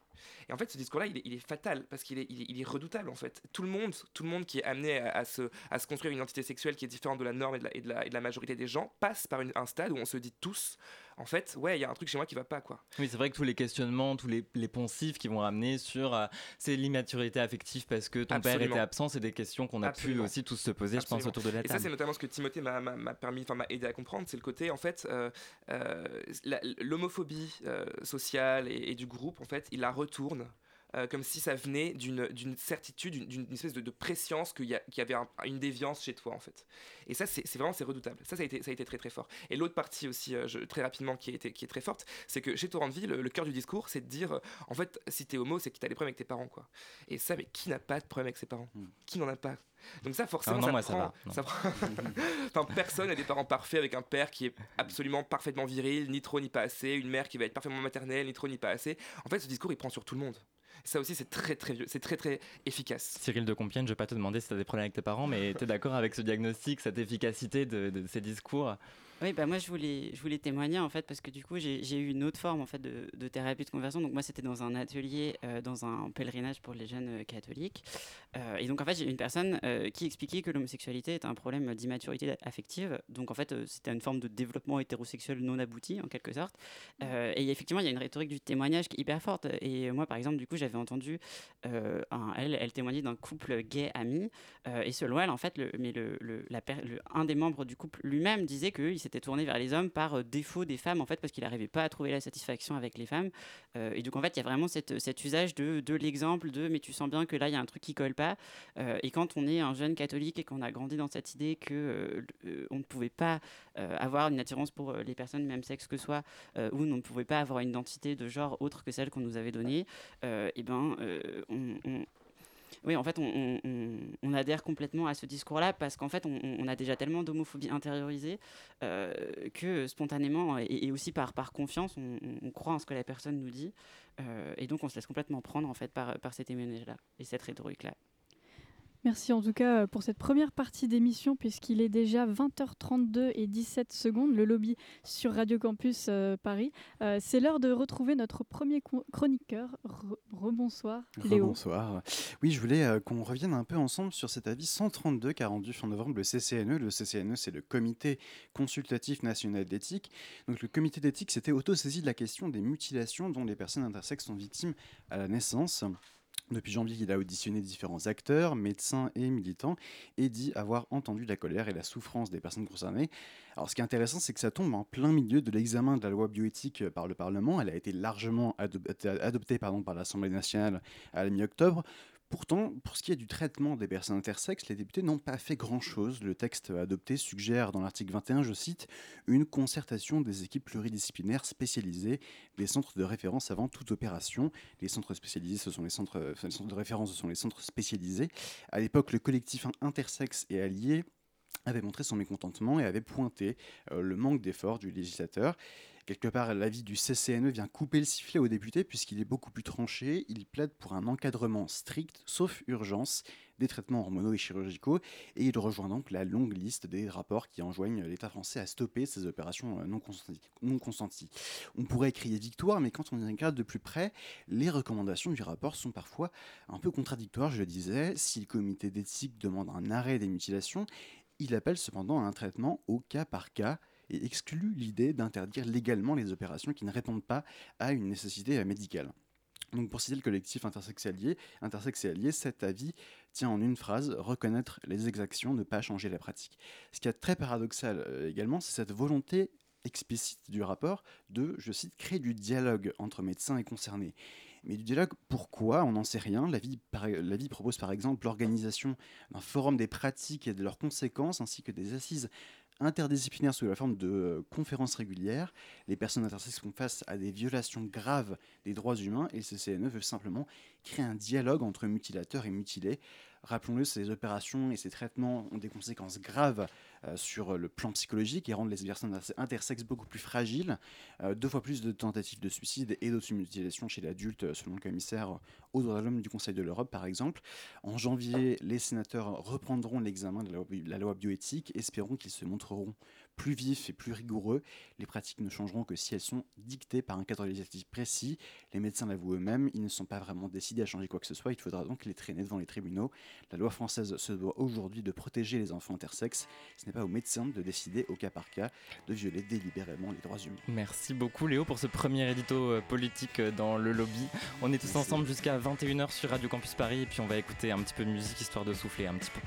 Et en fait, ce discours-là, il est, il est fatal parce qu'il est, il est, il est redoutable en fait. Tout le monde, tout le monde qui est amené à, à se, à se construire une identité sexuelle qui est différente de la norme et de la, et de la, et de la majorité des gens passe par une- un stade où on se dit tous, en fait, ouais, il y a un truc chez moi qui va pas quoi. Oui, c'est vrai que tous les questionnements, tous les, les poncifs qui vont ramener sur euh, c'est l'immaturité affective parce que ton père était absent, c'est des questions qu'on a Absolument. pu aussi tous se poser, je pense, autour de la Et ça, table. c'est notamment ce que Timothée m'a permis, enfin m'a aidé à comprendre, c'est le côté, en fait, euh, euh, la- l'homophobie sociale et, et du groupe, en fait, il la retourne. Euh, comme si ça venait d'une certitude, d'une- espèce de, de préscience qu'il y, avait un- une déviance chez toi en fait. Et ça, c'est vraiment c'est redoutable. Ça, ça a, été, ça a été très très fort. Et l'autre partie aussi, euh, je- très rapidement, qui, a été- qui est très forte, c'est que chez Torrent de Vie, le, le cœur du discours, c'est de dire, euh, en fait, si t'es homo, c'est que t'as des problèmes avec tes parents, quoi. Et ça, mais qui n'a pas de problème avec ses parents? Qui n'en a pas? Donc ça, forcément, Ah non, ça, moi, prend, va, non. ça prend- enfin, personne n'a des parents parfaits avec un père qui est absolument parfaitement viril, ni trop ni pas assez, une mère qui va être parfaitement maternelle, ni trop ni pas assez. En fait, ce discours, il prend sur tout le monde. Ça aussi, c'est très très vieux, c'est très très efficace. Cyril de Compiègne, je vais pas te demander si tu as des problèmes avec tes parents, mais tu es d'accord avec ce diagnostic, cette efficacité de, de ces discours? Oui, bah moi je voulais, je voulais témoigner en fait parce que du coup j'ai eu une autre forme en fait de, de thérapie de conversion. Donc moi c'était dans un atelier, euh, dans un pèlerinage pour les jeunes euh, catholiques. Euh, et donc en fait j'ai une personne qui expliquait que l'homosexualité est un problème d'immaturité affective. Donc en fait c'était une forme de développement hétérosexuel non abouti en quelque sorte. et effectivement il y a une rhétorique du témoignage qui est hyper forte. Et moi par exemple du coup j'avais entendu, un, elle, elle témoignait d'un couple gay ami. et selon elle en fait, le, mais le, le, la, un des membres du couple lui-même disait qu'il s'était tourné vers les hommes par euh, défaut des femmes, en fait, parce qu'il n'arrivait pas à trouver la satisfaction avec les femmes. Euh, et donc, en fait, il y a vraiment cette, cet usage de, de l'exemple de mais tu sens bien que là, il y a un truc qui colle pas. Euh, et quand on est un jeune catholique et qu'on a grandi dans cette idée que on ne pouvait pas avoir une attirance pour les personnes même sexe que soi, ou on ne pouvait pas avoir une identité de genre autre que celle qu'on nous avait donnée, et ben, on, on oui, en fait, on, adhère complètement à ce discours-là parce qu'en fait, on, a déjà tellement d'homophobie intériorisée euh, que spontanément et, aussi par, confiance, on, croit en ce que la personne nous dit. Euh, et donc, on se laisse complètement prendre en fait par, par ces témoignages-là et cette rhétorique-là. Merci en tout cas euh, pour cette première partie d'émission puisqu'il est déjà 20h32 et 17 secondes, le lobby sur Radio Campus euh, Paris. Euh, c'est l'heure de retrouver notre premier chroniqueur. Léo. Rebonsoir. Oui, je voulais qu'on revienne un peu ensemble sur cet avis 132 qu'a rendu fin novembre le CCNE. Le CCNE, c'est le Comité consultatif national d'éthique. Donc le comité d'éthique s'était auto-saisi de la question des mutilations dont les personnes intersexes sont victimes à la naissance. Depuis janvier, il a auditionné différents acteurs, médecins et militants et dit avoir entendu la colère et la souffrance des personnes concernées. Alors ce qui est intéressant, c'est que ça tombe en plein milieu de l'examen de la loi bioéthique par le Parlement. Elle a été largement adoptée pardon, par l'Assemblée nationale à la mi-octobre. Pourtant, pour ce qui est du traitement des personnes intersexes, les députés n'ont pas fait grand-chose. Le texte adopté suggère dans l'article 21, je cite, une concertation des équipes pluridisciplinaires spécialisées, des centres de référence avant toute opération. Les centres de référence, ce sont les centres spécialisés. À l'époque, le collectif intersexe et allié avait montré son mécontentement et avait pointé euh, le manque d'effort du législateur. Quelque part, l'avis du CCNE vient couper le sifflet aux députés puisqu'il est beaucoup plus tranché. Il plaide pour un encadrement strict, sauf urgence, des traitements hormonaux et chirurgicaux. Et il rejoint donc la longue liste des rapports qui enjoignent l'État français à stopper ces opérations euh, non consenties. non consenties. On pourrait crier victoire, mais quand on y regarde de plus près, les recommandations du rapport sont parfois un peu contradictoires, je le disais. Si le comité d'éthique demande un arrêt des mutilations, il appelle cependant à un traitement au cas par cas et exclut l'idée d'interdire légalement les opérations qui ne répondent pas à une nécessité médicale. Donc pour citer le collectif intersexe cet avis tient en une phrase reconnaître les exactions, ne pas changer la pratique. Ce qui est très paradoxal euh, également, c'est cette volonté explicite du rapport de, je cite, créer du dialogue entre médecins et concernés. Mais du dialogue, pourquoi? On n'en sait rien. L'avis propose par exemple l'organisation d'un forum des pratiques et de leurs conséquences, ainsi que des assises interdisciplinaires sous la forme de euh, conférences régulières. Les personnes intersexes font face à des violations graves des droits humains et le CCNE veut simplement créer un dialogue entre mutilateurs et mutilés Rappelons-le, ces opérations et ces traitements ont des conséquences graves euh, sur le plan psychologique et rendent les personnes intersexes beaucoup plus fragiles. Euh, deux fois plus de tentatives de suicide et d'automutilations chez l'adulte, euh, selon le commissaire aux droits de l'homme du Conseil de l'Europe, par exemple. En janvier, les sénateurs reprendront l'examen de la loi bioéthique. Espérons qu'ils se montreront plus vifs et plus rigoureux. Les pratiques ne changeront que si elles sont dictées par un cadre législatif précis. Les médecins l'avouent eux-mêmes, ils ne sont pas vraiment décidés à changer quoi que ce soit. Il faudra donc les traîner devant les tribunaux. La loi française se doit aujourd'hui de protéger les enfants intersexes. Ce n'est pas aux médecins de décider au cas par cas de violer délibérément les droits humains. Merci beaucoup Léo pour ce premier édito euh, politique euh, dans le lobby. On est tous ensemble jusqu'à 21h sur Radio Campus Paris et puis on va écouter un petit peu de musique histoire de souffler un petit peu.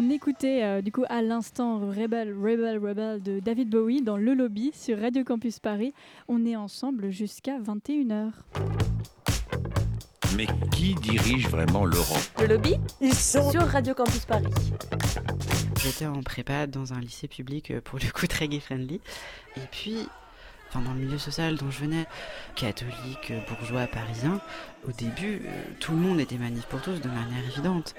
Écoutait euh, du coup à l'instant Rebel, Rebel, Rebel de David Bowie dans Le Lobby sur Radio Campus Paris. On est ensemble jusqu'à 21h. Mais qui dirige vraiment l'Europe? Le lobby? Ils sont sur Radio Campus Paris. J'étais en prépa dans un lycée public euh, pour le coup très gay friendly. Et puis, enfin, dans le milieu social dont je venais, catholique, euh, bourgeois, parisien, au début, euh, tout le monde était manif pour tous de manière évidente.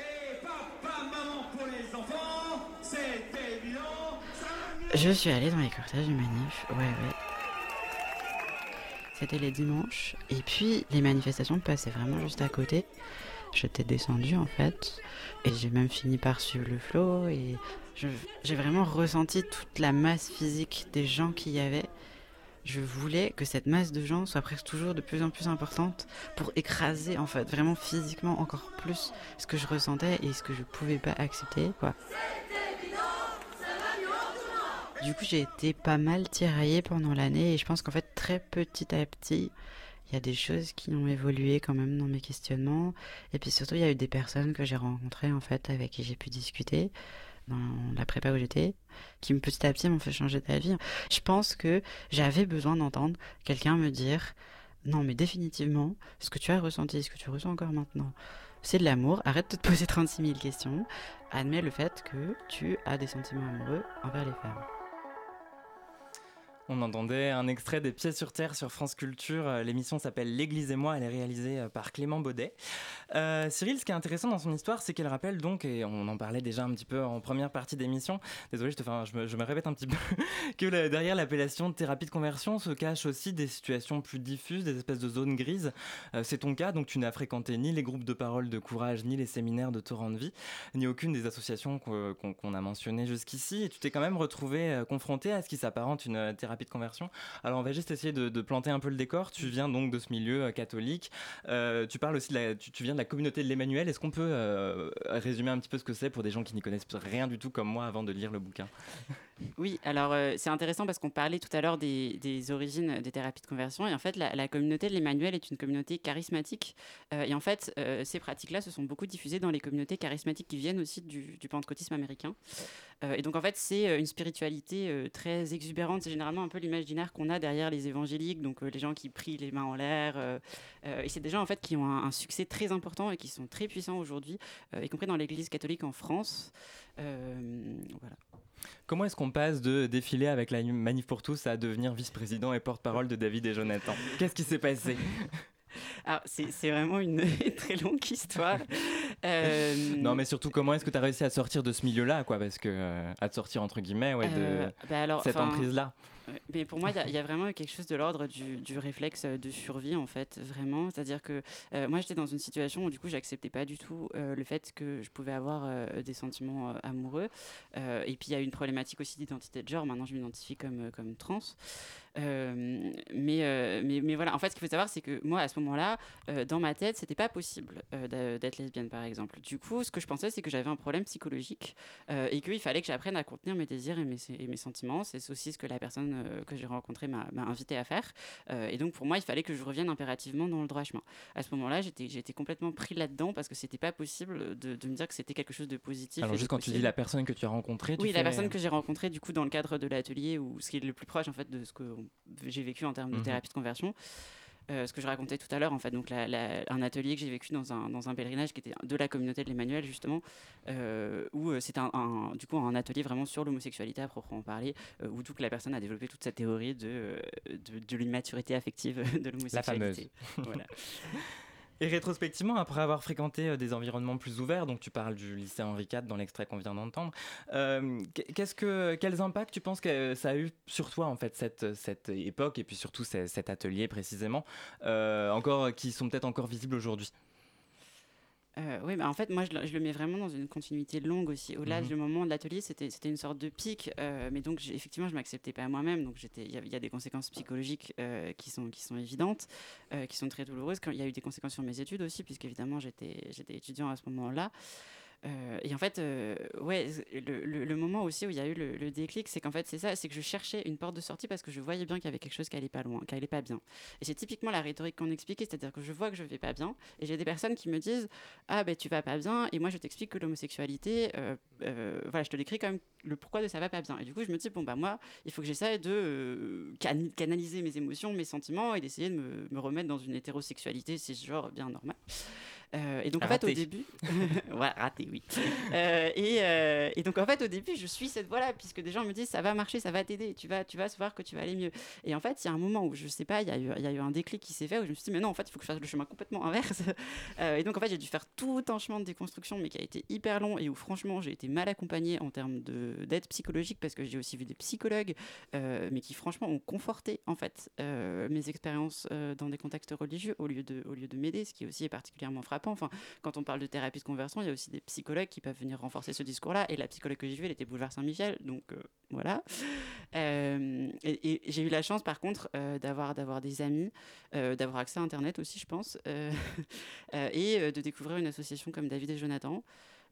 Je suis allée dans les cortèges du manif, ouais, ouais. C'était les dimanches. Et puis, les manifestations passaient vraiment juste à côté. J'étais descendue en fait. Et j'ai même fini par suivre le flot. Et j'ai vraiment ressenti toute la masse physique des gens qu'il y avait. Je voulais que cette masse de gens soit presque toujours de plus en plus importante pour écraser en fait vraiment physiquement encore plus ce que je ressentais et ce que je pouvais pas accepter quoi. Du coup, j'ai été pas mal tiraillée pendant l'année et je pense qu'en fait, très petit à petit, il y a des choses qui ont évolué quand même dans mes questionnements. Et puis surtout, il y a eu des personnes que j'ai rencontrées en fait, avec qui j'ai pu discuter dans la prépa où j'étais, qui petit à petit m'ont fait changer d'avis. Je pense que j'avais besoin d'entendre quelqu'un me dire non mais définitivement, ce que tu as ressenti, ce que tu ressens encore maintenant, c'est de l'amour, arrête de te poser 36 000 questions, admets le fait que tu as des sentiments amoureux envers les femmes. On entendait un extrait des Pieds sur Terre sur France Culture. Euh, l'émission s'appelle L'Église et moi. Elle est réalisée euh, par Clément Baudet. Euh, Cyril, ce qui est intéressant dans son histoire, c'est qu'elle rappelle donc, et on en parlait déjà un petit peu en première partie d'émission, désolé, je, me, répète un petit peu, que derrière l'appellation thérapie de conversion se cachent aussi des situations plus diffuses, des espèces de zones grises. c'est ton cas, donc tu n'as fréquenté ni les groupes de parole de courage, ni les séminaires de torrent de vie, ni aucune des associations qu'on a mentionnées jusqu'ici, et tu t'es quand même retrouvé confronté à ce qui s'apparente une thérapie de conversion. Alors on va juste essayer de, planter un peu le décor. Tu viens donc de ce milieu euh, catholique. Euh, tu parles aussi de la, tu, viens de la communauté de l'Emmanuel. Est-ce qu'on peut euh, résumer un petit peu ce que c'est pour des gens qui n'y connaissent rien du tout comme moi avant de lire le bouquin? Oui, alors c'est intéressant parce qu'on parlait tout à l'heure des, origines des thérapies de conversion et en fait la, communauté de l'Emmanuel est une communauté charismatique et en fait ces pratiques-là se sont beaucoup diffusées dans les communautés charismatiques qui viennent aussi du pentecôtisme américain. Et donc en fait c'est une spiritualité très exubérante, c'est généralement un peu l'imaginaire qu'on a derrière les évangéliques, donc euh, les gens qui prient les mains en l'air. Euh, euh, et c'est des gens en fait qui ont un, succès très important et qui sont très puissants aujourd'hui, y compris dans l'Église catholique en France. voilà. Comment est-ce qu'on passe de défiler avec la Manif pour tous à devenir vice-président et porte-parole de David et Jonathan? Qu'est-ce qui s'est passé? Alors, c'est vraiment une très longue histoire. Non, mais surtout, comment est-ce que tu as réussi à sortir de ce milieu-là, quoi? Parce que, à te sortir, entre guillemets, ouais, de bah cette emprise-là mais pour moi, il y, a vraiment quelque chose de l'ordre du, réflexe de survie, en fait, vraiment. C'est-à-dire que euh, moi, j'étais dans une situation où, du coup, j'acceptais pas du tout euh, le fait que je pouvais avoir euh, des sentiments amoureux. et puis, il y a une problématique aussi d'identité de genre. Maintenant, je m'identifie comme, comme trans. mais, mais, mais, voilà, en fait, ce qu'il faut savoir, c'est que moi, à ce moment-là, dans ma tête, c'était pas possible d'être lesbienne, par exemple. Du coup, ce que je pensais, c'est que j'avais un problème psychologique et qu'il fallait que j'apprenne à contenir mes désirs et mes, et mes sentiments. C'est aussi ce que la personne euh, que j'ai rencontré m'a invité à faire. Euh, et donc pour moi, il fallait que je revienne impérativement dans le droit chemin. À ce moment-là, j'étais complètement pris là-dedans parce que c'était pas possible de, me dire que c'était quelque chose de positif. Alors juste quand tu dis la personne que tu as rencontrée, oui, la personne que j'ai rencontrée du coup dans le cadre de l'atelier ou ce qui est le plus proche en fait de ce que j'ai vécu en termes de mhm. thérapie de conversion. Euh, ce que je racontais tout à l'heure, en fait, donc un atelier que j'ai vécu dans un, dans un, pèlerinage qui était de la communauté de l'Emmanuel, justement, euh, où euh, c'était un, du coup un atelier vraiment sur l'homosexualité à proprement parler, où toute la personne a développé toute cette théorie de, de, de l'immaturité affective de l'homosexualité. La fameuse. voilà. Et rétrospectivement, après avoir fréquenté euh, des environnements plus ouverts, donc tu parles du lycée Henri IV dans l'extrait qu'on vient d'entendre, euh, que, quels impacts tu penses que ça a eu sur toi en fait cette, cette époque et puis surtout cet atelier précisément, euh, encore qui sont peut-être encore visibles aujourd'hui? Euh, oui, bah en fait, moi, je, le mets vraiment dans une continuité longue aussi. Au-delà mhm. du moment de l'atelier, c'était une sorte de pic. Euh, mais donc, effectivement, je m'acceptais pas moi-même. Donc, il y, y, a des conséquences psychologiques euh, qui, sont, qui sont évidentes, qui sont très douloureuses. Il y a eu des conséquences sur mes études aussi, puisqu'évidemment, j'étais étudiant à ce moment-là. Euh, et en fait, euh, ouais, le, moment aussi où il y a eu le, déclic, c'est qu'en fait, c'est ça, c'est que je cherchais une porte de sortie parce que je voyais bien qu'il y avait quelque chose qui allait pas loin, qui allait pas bien. Et c'est typiquement la rhétorique qu'on expliquait, c'est-à-dire que je vois que je vais pas bien, et j'ai des personnes qui me disent Ah, ben tu vas pas bien, et moi je t'explique que l'homosexualité, euh, voilà, je te décris quand même le pourquoi de ça va pas bien. Et du coup, je me dis Bon, bah moi, il faut que j'essaie de canaliser mes émotions, mes sentiments, et d'essayer de me, me, remettre dans une hétérosexualité, c'est genre bien normal. Euh, et donc en fait au début, ouais, raté oui. Euh, et, euh, et, donc en fait au début je suis cette voie-là puisque des gens me disent ça va marcher, ça va t'aider, tu vas, tu vas voir que tu vas aller mieux. Et en fait il y a un moment où je sais pas, il y, a eu, il y a eu un déclic qui s'est fait où je me suis dit mais non en fait il faut que je fasse le chemin complètement inverse. et donc en fait j'ai dû faire tout un chemin de déconstruction mais qui a été hyper long et où franchement j'ai été mal accompagnée en termes d'aide psychologique parce que j'ai aussi vu des psychologues mais qui franchement ont conforté en fait mes expériences dans des contextes religieux au lieu de, au lieu de m'aider, ce qui aussi est particulièrement frappant Enfin, quand on parle de thérapie de conversion, il y a aussi des psychologues qui peuvent venir renforcer ce discours-là. Et la psychologue que j'ai vue, elle était boulevard Saint-Michel. Donc euh, voilà. Euh, et, j'ai eu la chance, par contre, euh, d'avoir, d'avoir des amis, d'avoir accès à Internet aussi, je pense, et de découvrir une association comme David et Jonathan.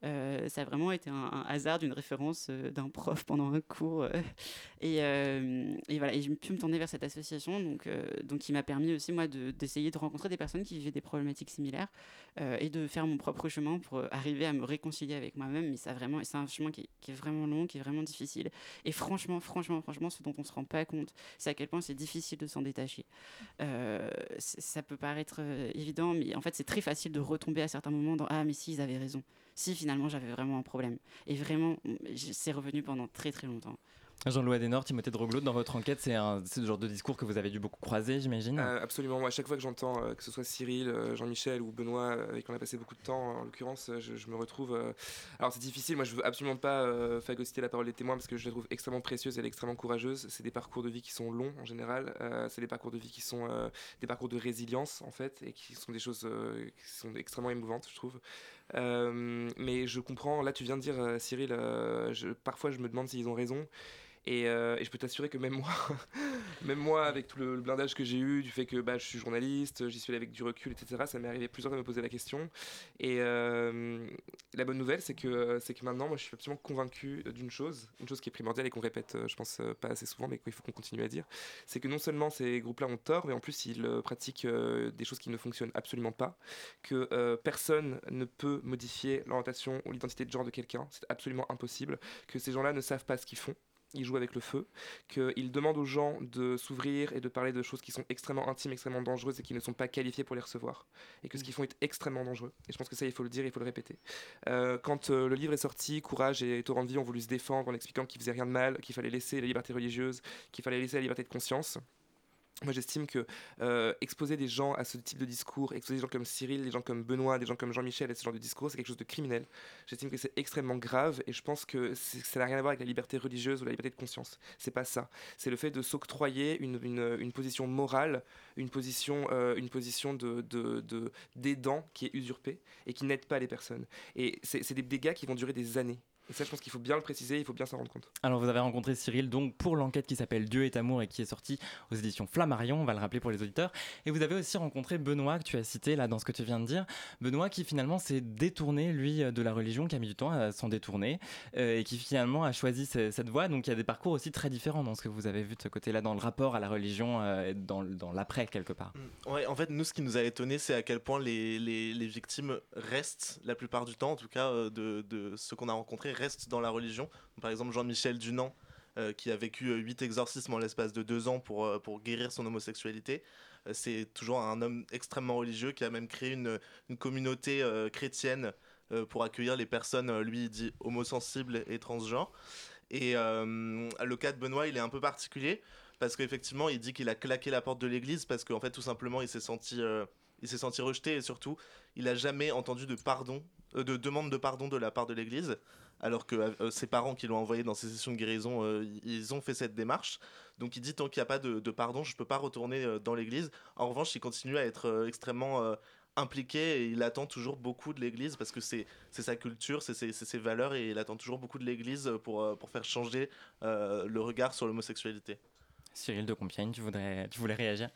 Euh, ça a vraiment été un, hasard d'une référence euh, d'un prof pendant un cours. Euh, et, et, voilà, et j'ai pu me tourner vers cette association, donc, donc qui m'a permis aussi, moi, d'essayer de, rencontrer des personnes qui vivaient des problématiques similaires et de faire mon propre chemin pour arriver à me réconcilier avec moi-même. Mais c'est un chemin qui est, vraiment long, qui est vraiment difficile. Et franchement, franchement, franchement, ce dont on se rend pas compte, c'est à quel point c'est difficile de s'en détacher. ça peut paraître évident, mais en fait, c'est très facile de retomber à certains moments dans Ah, mais si, ils avaient raison si finalement j'avais vraiment un problème. Et vraiment, c'est revenu pendant très très longtemps. Jean-Louis Adenor, Timothée Droglo, dans votre enquête, c'est ce genre de discours que vous avez dû beaucoup croiser, j'imagine? Euh, Absolument. Moi, à chaque fois que j'entends, euh, que ce soit Cyril, euh, Jean-Michel ou Benoît, avec qui on a passé beaucoup de temps, en l'occurrence, je, me retrouve. Alors, c'est difficile. Moi, je veux absolument pas phagocyter la parole des témoins parce que je la trouve extrêmement précieuse et extrêmement courageuse. C'est des parcours de vie qui sont longs en général. c'est des parcours de vie qui sont des parcours de résilience, en fait, et qui sont des choses qui sont extrêmement émouvantes, je trouve. Mais je comprends. Là, tu viens de dire, Cyril, je, parfois, je me demande s'ils ont raison. Euh, et, je peux t'assurer que même moi, même moi, avec tout le, blindage que j'ai eu, du fait que bah, je suis journaliste, j'y suis allé avec du recul, etc., ça m'est arrivé plusieurs fois de me poser la question. Et euh, la bonne nouvelle, c'est que, c'est que maintenant, moi, je suis absolument convaincu d'une chose, une chose qui est primordiale et qu'on répète, euh, je pense, pas assez souvent, mais qu'il faut qu'on continue à dire, c'est que non seulement ces groupes-là ont tort, mais en plus, ils pratiquent des choses qui ne fonctionnent absolument pas, que personne ne peut modifier l'orientation ou l'identité de genre de quelqu'un, c'est absolument impossible, que ces gens-là ne savent pas ce qu'ils font il joue avec le feu, qu'il demande aux gens de s'ouvrir et de parler de choses qui sont extrêmement intimes, extrêmement dangereuses et qui ne sont pas qualifiées pour les recevoir. Et que ce qu'ils font est extrêmement dangereux. Et je pense que ça, il faut le dire, il faut le répéter. Euh, quand euh, le livre est sorti, Courage et Torrent de Vie ont voulu se défendre en expliquant qu'ils faisaient rien de mal, qu'il fallait laisser la liberté religieuse, qu'il fallait laisser la liberté de conscience. Moi, j'estime que euh, exposer des gens à ce type de discours, exposer des gens comme Cyril, des gens comme Benoît, des gens comme Jean-Michel à ce genre de discours, c'est quelque chose de criminel. J'estime que c'est extrêmement grave et je pense que ça n'a rien à voir avec la liberté religieuse ou la liberté de conscience. C'est pas ça. C'est le fait de s'octroyer une, position morale, une position, euh, une position de, d'aidant qui est usurpée et qui n'aide pas les personnes. Et c'est des dégâts qui vont durer des années. Et ça, je pense qu'il faut bien le préciser, il faut bien s'en rendre compte. Alors, vous avez rencontré Cyril donc pour l'enquête qui s'appelle Dieu est amour et qui est sortie aux éditions Flammarion, on va le rappeler pour les auditeurs. Et vous avez aussi rencontré Benoît, que tu as cité là dans ce que tu viens de dire. Benoît qui finalement s'est détourné, lui, de la religion, qui a mis du temps à s'en détourner euh, et qui finalement a choisi cette voie. Donc, il y a des parcours aussi très différents dans ce que vous avez vu de ce côté-là, dans le rapport à la religion, euh, dans, dans l'après quelque part. Mm. Ouais, en fait, nous, ce qui nous a étonné, c'est à quel point les, les, les, victimes restent, la plupart du temps, en tout cas, euh, de, de ceux qu'on a rencontrés, restent dans la religion. Par exemple, Jean-Michel Dunant, euh, qui a vécu euh, huit exorcismes en l'espace de deux ans pour, euh, pour guérir son homosexualité. c'est toujours un homme extrêmement religieux qui a même créé une, communauté chrétienne pour accueillir les personnes, lui, dit homosensibles et transgenres. Et le cas de Benoît, il est un peu particulier parce qu'effectivement, il dit qu'il a claqué la porte de l'église parce qu'en fait, tout simplement, il s'est senti, il s'est senti rejeté et surtout, il n'a jamais entendu de pardon, de demande de pardon de la part de l'église alors que euh, ses parents qui l'ont envoyé dans ces sessions de guérison, euh, ils ont fait cette démarche. Donc il dit tant qu'il n'y a pas de, pardon, je ne peux pas retourner euh, dans l'église. En revanche, il continue à être extrêmement impliqué et il attend toujours beaucoup de l'église parce que c'est sa culture, c'est ses, valeurs et il attend toujours beaucoup de l'église pour, pour faire changer le regard sur l'homosexualité. Cyril de Compiègne, tu, voudrais, tu voulais réagir?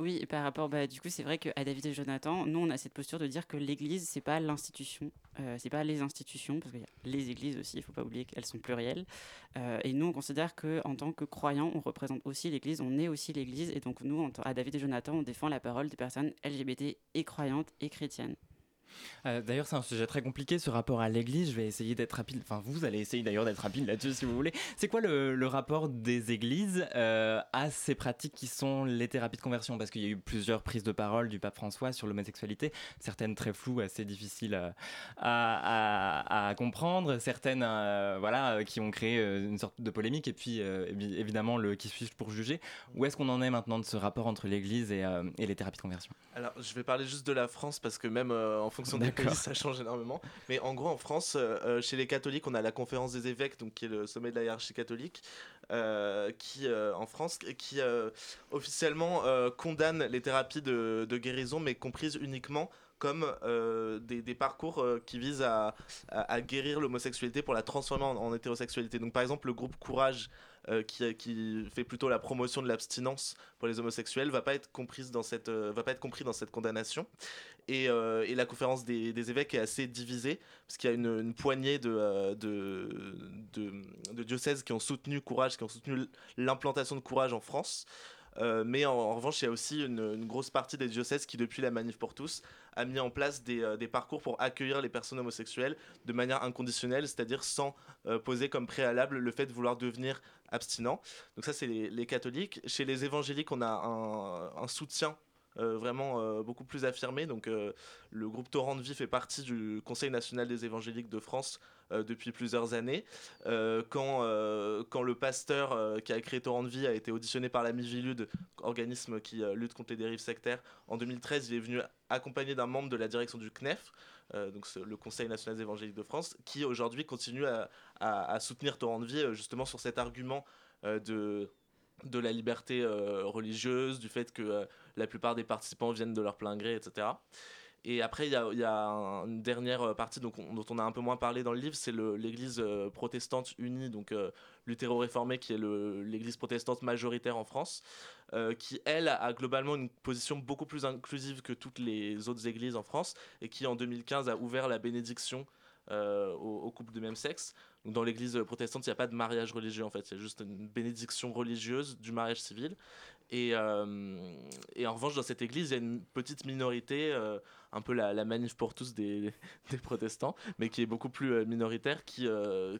Oui, par rapport, bah, du coup, c'est vrai qu'à David et Jonathan, nous, on a cette posture de dire que l'Église, c'est pas l'institution, euh, c'est pas les institutions, parce qu'il y a les Églises aussi, il faut pas oublier qu'elles sont plurielles. Euh, et nous, on considère que en tant que croyants, on représente aussi l'Église, on est aussi l'Église, et donc nous, à David et Jonathan, on défend la parole des personnes LGBT et croyantes et chrétiennes. Euh, d'ailleurs, c'est un sujet très compliqué ce rapport à l'Église. Je vais essayer d'être rapide. Enfin, vous allez essayer d'ailleurs d'être rapide là-dessus si vous voulez. C'est quoi le, rapport des Églises euh, à ces pratiques qui sont les thérapies de conversion? Parce qu'il y a eu plusieurs prises de parole du pape François sur l'homosexualité, certaines très floues, assez difficiles à, comprendre, certaines euh, voilà, qui ont créé une sorte de polémique, et puis évidemment le qui suis pour juger. Où est-ce qu'on en est maintenant de ce rapport entre l'Église et, et les thérapies de conversion? Alors, je vais parler juste de la France parce que même en fonction fonction des pays, ça change énormément. Mais en gros, en France, euh, euh, chez les catholiques, on a la conférence des évêques, donc qui est le sommet de la hiérarchie catholique, euh, qui en France, qui officiellement condamne les thérapies de, de, guérison, mais comprises uniquement comme des, des, parcours qui visent à, à, guérir l'homosexualité pour la transformer en, en, hétérosexualité. Donc par exemple, le groupe Courage euh, qui, qui, fait plutôt la promotion de l'abstinence pour les homosexuels va pas être comprise dans cette euh, va pas être compris dans cette condamnation. Et, euh, la conférence des, évêques est assez divisée parce qu'il y a une, poignée de, de, diocèses qui ont soutenu Courage qui ont soutenu l'implantation de Courage en France. Mais en, revanche, il y a aussi une, grosse partie des diocèses qui, depuis la Manif pour tous, a mis en place des parcours pour accueillir les personnes homosexuelles de manière inconditionnelle, c'est-à-dire sans poser comme préalable le fait de vouloir devenir abstinent. Donc ça, c'est les, catholiques. Chez les évangéliques, on a un, soutien euh, vraiment euh, beaucoup plus affirmé. Donc, euh, le groupe Torrent de Vie fait partie du Conseil national des évangéliques de France depuis plusieurs années. quand, quand le pasteur qui a créé Torrent de Vie a été auditionné par la Mivilude, organisme qui lutte contre les dérives sectaires, en 2013, il est venu accompagné d'un membre de la direction du CNEF, donc le Conseil national des évangéliques de France, qui aujourd'hui continue à, à, soutenir Torrent de Vie justement sur cet argument de de la liberté religieuse, du fait que la plupart des participants viennent de leur plein gré, etc. Et après, il y a, une dernière partie donc, dont on a un peu moins parlé dans le livre, c'est l'Église protestante unie, donc euh, luthéro-réformée, qui est l'Église protestante majoritaire en France, qui, elle, a globalement une position beaucoup plus inclusive que toutes les autres églises en France, et qui, en 2015, a ouvert la bénédiction aux, aux, couples de même sexe. Donc, dans l'église protestante, il n'y a pas de mariage religieux en fait, c'est juste une bénédiction religieuse du mariage civil. Et, euh, et, en revanche, dans cette église, il y a une petite minorité, euh, un peu la, la, manif pour tous des, des, protestants, mais qui est beaucoup plus euh, minoritaire, qui,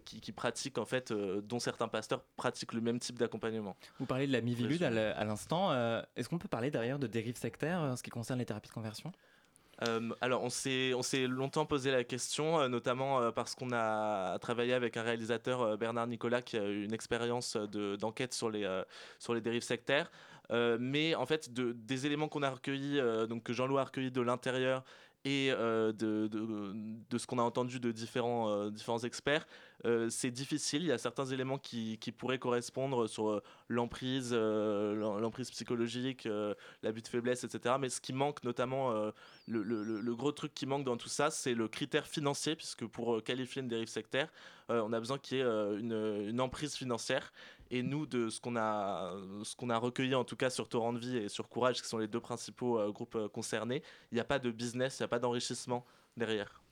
qui, qui, pratique en fait, dont certains pasteurs pratiquent le même type d'accompagnement. Vous parlez de la mivilude à l'instant. Est-ce qu'on peut parler derrière de dérives sectaires en ce qui concerne les thérapies de conversion? Euh, alors, on s'est longtemps posé la question, euh, notamment euh, parce qu'on a travaillé avec un réalisateur, Bernard Nicolas, qui a eu une expérience d'enquête sur, les sur les dérives sectaires. mais en fait, de, des éléments qu'on a recueillis, donc que Jean-Louis a recueillis de l'intérieur et de, de, ce qu'on a entendu de différents, différents experts, euh, c'est difficile. Il y a certains éléments qui, pourraient correspondre sur euh, l'emprise, euh, l'emprise psychologique, l'abus de faiblesse, etc. Mais ce qui manque, notamment, le, gros truc qui manque dans tout ça, c'est le critère financier, puisque pour qualifier une dérive sectaire, on a besoin qu'il y ait une, emprise financière. Et nous, de ce qu'on a, recueilli, en tout cas sur Torrent de Vie et sur Courage, qui sont les deux principaux groupes concernés, il n'y a pas de business, il n'y a pas d'enrichissement derrière.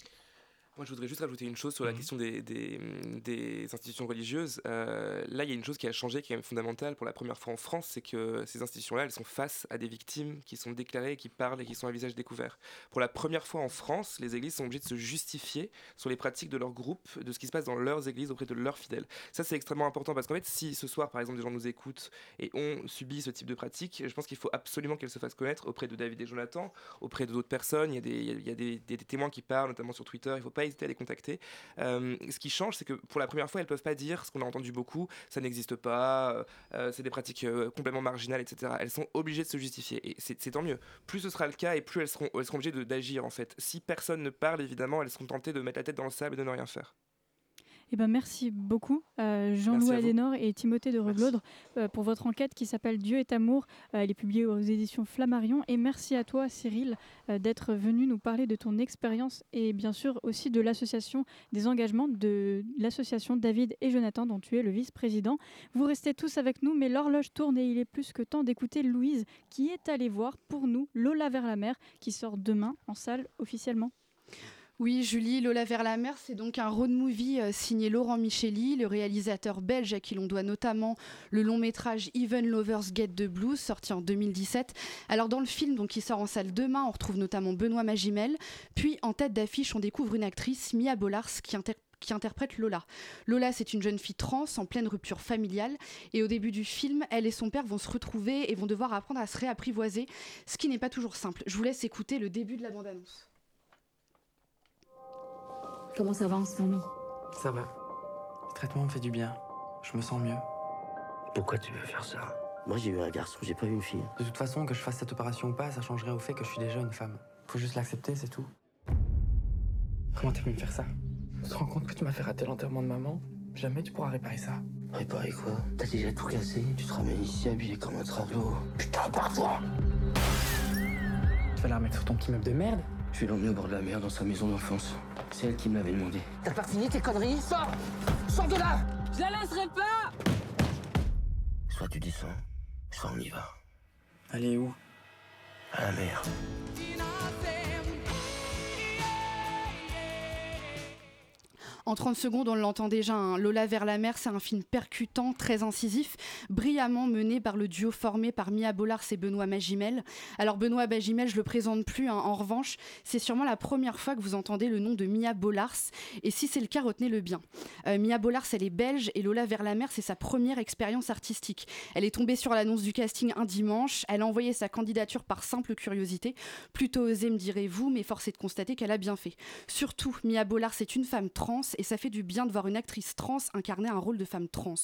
Moi, je voudrais juste rajouter une chose sur la mhm. question des, des, des, institutions religieuses. Euh, là, il y a une chose qui a changé, qui est fondamentale pour la première fois en France, c'est que ces institutions-là, elles sont face à des victimes qui sont déclarées, qui parlent et qui sont à visage découvert. Pour la première fois en France, les églises sont obligées de se justifier sur les pratiques de leur groupe, de ce qui se passe dans leurs églises auprès de leurs fidèles. Ça, c'est extrêmement important parce qu'en fait, si ce soir, par exemple, des gens nous écoutent et ont subi ce type de pratique, je pense qu'il faut absolument qu'elles se fassent connaître auprès de David et Jonathan, auprès d'autres personnes. Il y a, des, il y a des, des, témoins qui parlent, notamment sur Twitter. Il ne faut pas à les contacter. Euh, ce qui change, c'est que pour la première fois, elles peuvent pas dire ce qu'on a entendu beaucoup, ça n'existe pas, euh, euh, c'est des pratiques complètement marginales, etc. Elles sont obligées de se justifier. Et c'est tant mieux. Plus ce sera le cas et plus elles seront, elles seront obligées d'agir, en fait. Si personne ne parle, évidemment, elles seront tentées de mettre la tête dans le sable et de ne rien faire. Eh ben, merci beaucoup euh, Jean-Louis Adenor et Timothée de Reglaudre euh, pour votre enquête qui s'appelle Dieu est amour. Euh, elle est publiée aux éditions Flammarion. Et merci à toi Cyril d'être venu nous parler de ton expérience et bien sûr aussi de l'association des engagements de l'association David et Jonathan dont tu es le vice-président. Vous restez tous avec nous mais l'horloge tourne et il est plus que temps d'écouter Louise qui est allée voir pour nous Lola vers la mer qui sort demain en salle officiellement. Oui, Julie, Lola vers la mer, c'est donc un road movie euh, signé Laurent Micheli, le réalisateur belge à qui l'on doit notamment le long métrage Even Lovers Get the Blues, sorti en 2017. Alors dans le film, donc qui sort en salle demain, on retrouve notamment Benoît Magimel, puis en tête d'affiche, on découvre une actrice, Mia Bollars, qui qui interprète Lola. Lola, c'est une jeune fille trans en pleine rupture familiale et au début du film, elle et son père vont se retrouver et vont devoir apprendre à se réapprivoiser, ce qui n'est pas toujours simple. Je vous laisse écouter le début de la bande-annonce. Comment ça va en ce moment? Ça va. Le traitement me fait du bien. Je me sens mieux. Pourquoi tu veux faire ça? Moi j'ai eu un garçon, j'ai pas eu une fille. De toute façon, que je fasse cette opération ou pas, ça changerait au fait que je suis déjà une femme. Faut juste l'accepter, c'est tout. Comment t'as pu me faire ça? Tu te rends compte que tu m'as fait rater l'enterrement de maman? Jamais tu pourras réparer ça. Réparer quoi? T'as déjà tout cassé? Tu te ramènes ici habillé comme un travelot. Putain, pars-toi Tu vas la remettre sur ton petit meuble de merde? Je vais l'emmener au bord de la mer dans sa maison d'enfance. C'est elle qui me l'avait demandé. T'as pas fini tes conneries Sors Sors de là Je la laisserai pas Soit tu descends, soit on y va. Allez où? À la mer. En 30 secondes, on l'entend déjà, hein. Lola vers la mer, c'est un film percutant, très incisif, brillamment mené par le duo formé par Mia Bollars et Benoît Magimel. Alors Benoît Magimel, je le présente plus, hein. en revanche, c'est sûrement la première fois que vous entendez le nom de Mia Bollars, et si c'est le cas, retenez-le bien. Euh, Mia Bollars, elle est belge, et Lola vers la mer, c'est sa première expérience artistique. Elle est tombée sur l'annonce du casting un dimanche, elle a envoyé sa candidature par simple curiosité, plutôt osée me direz-vous, mais force est de constater qu'elle a bien fait. Surtout, Mia Bollars est une femme trans, et ça fait du bien de voir une actrice trans incarner un rôle de femme trans.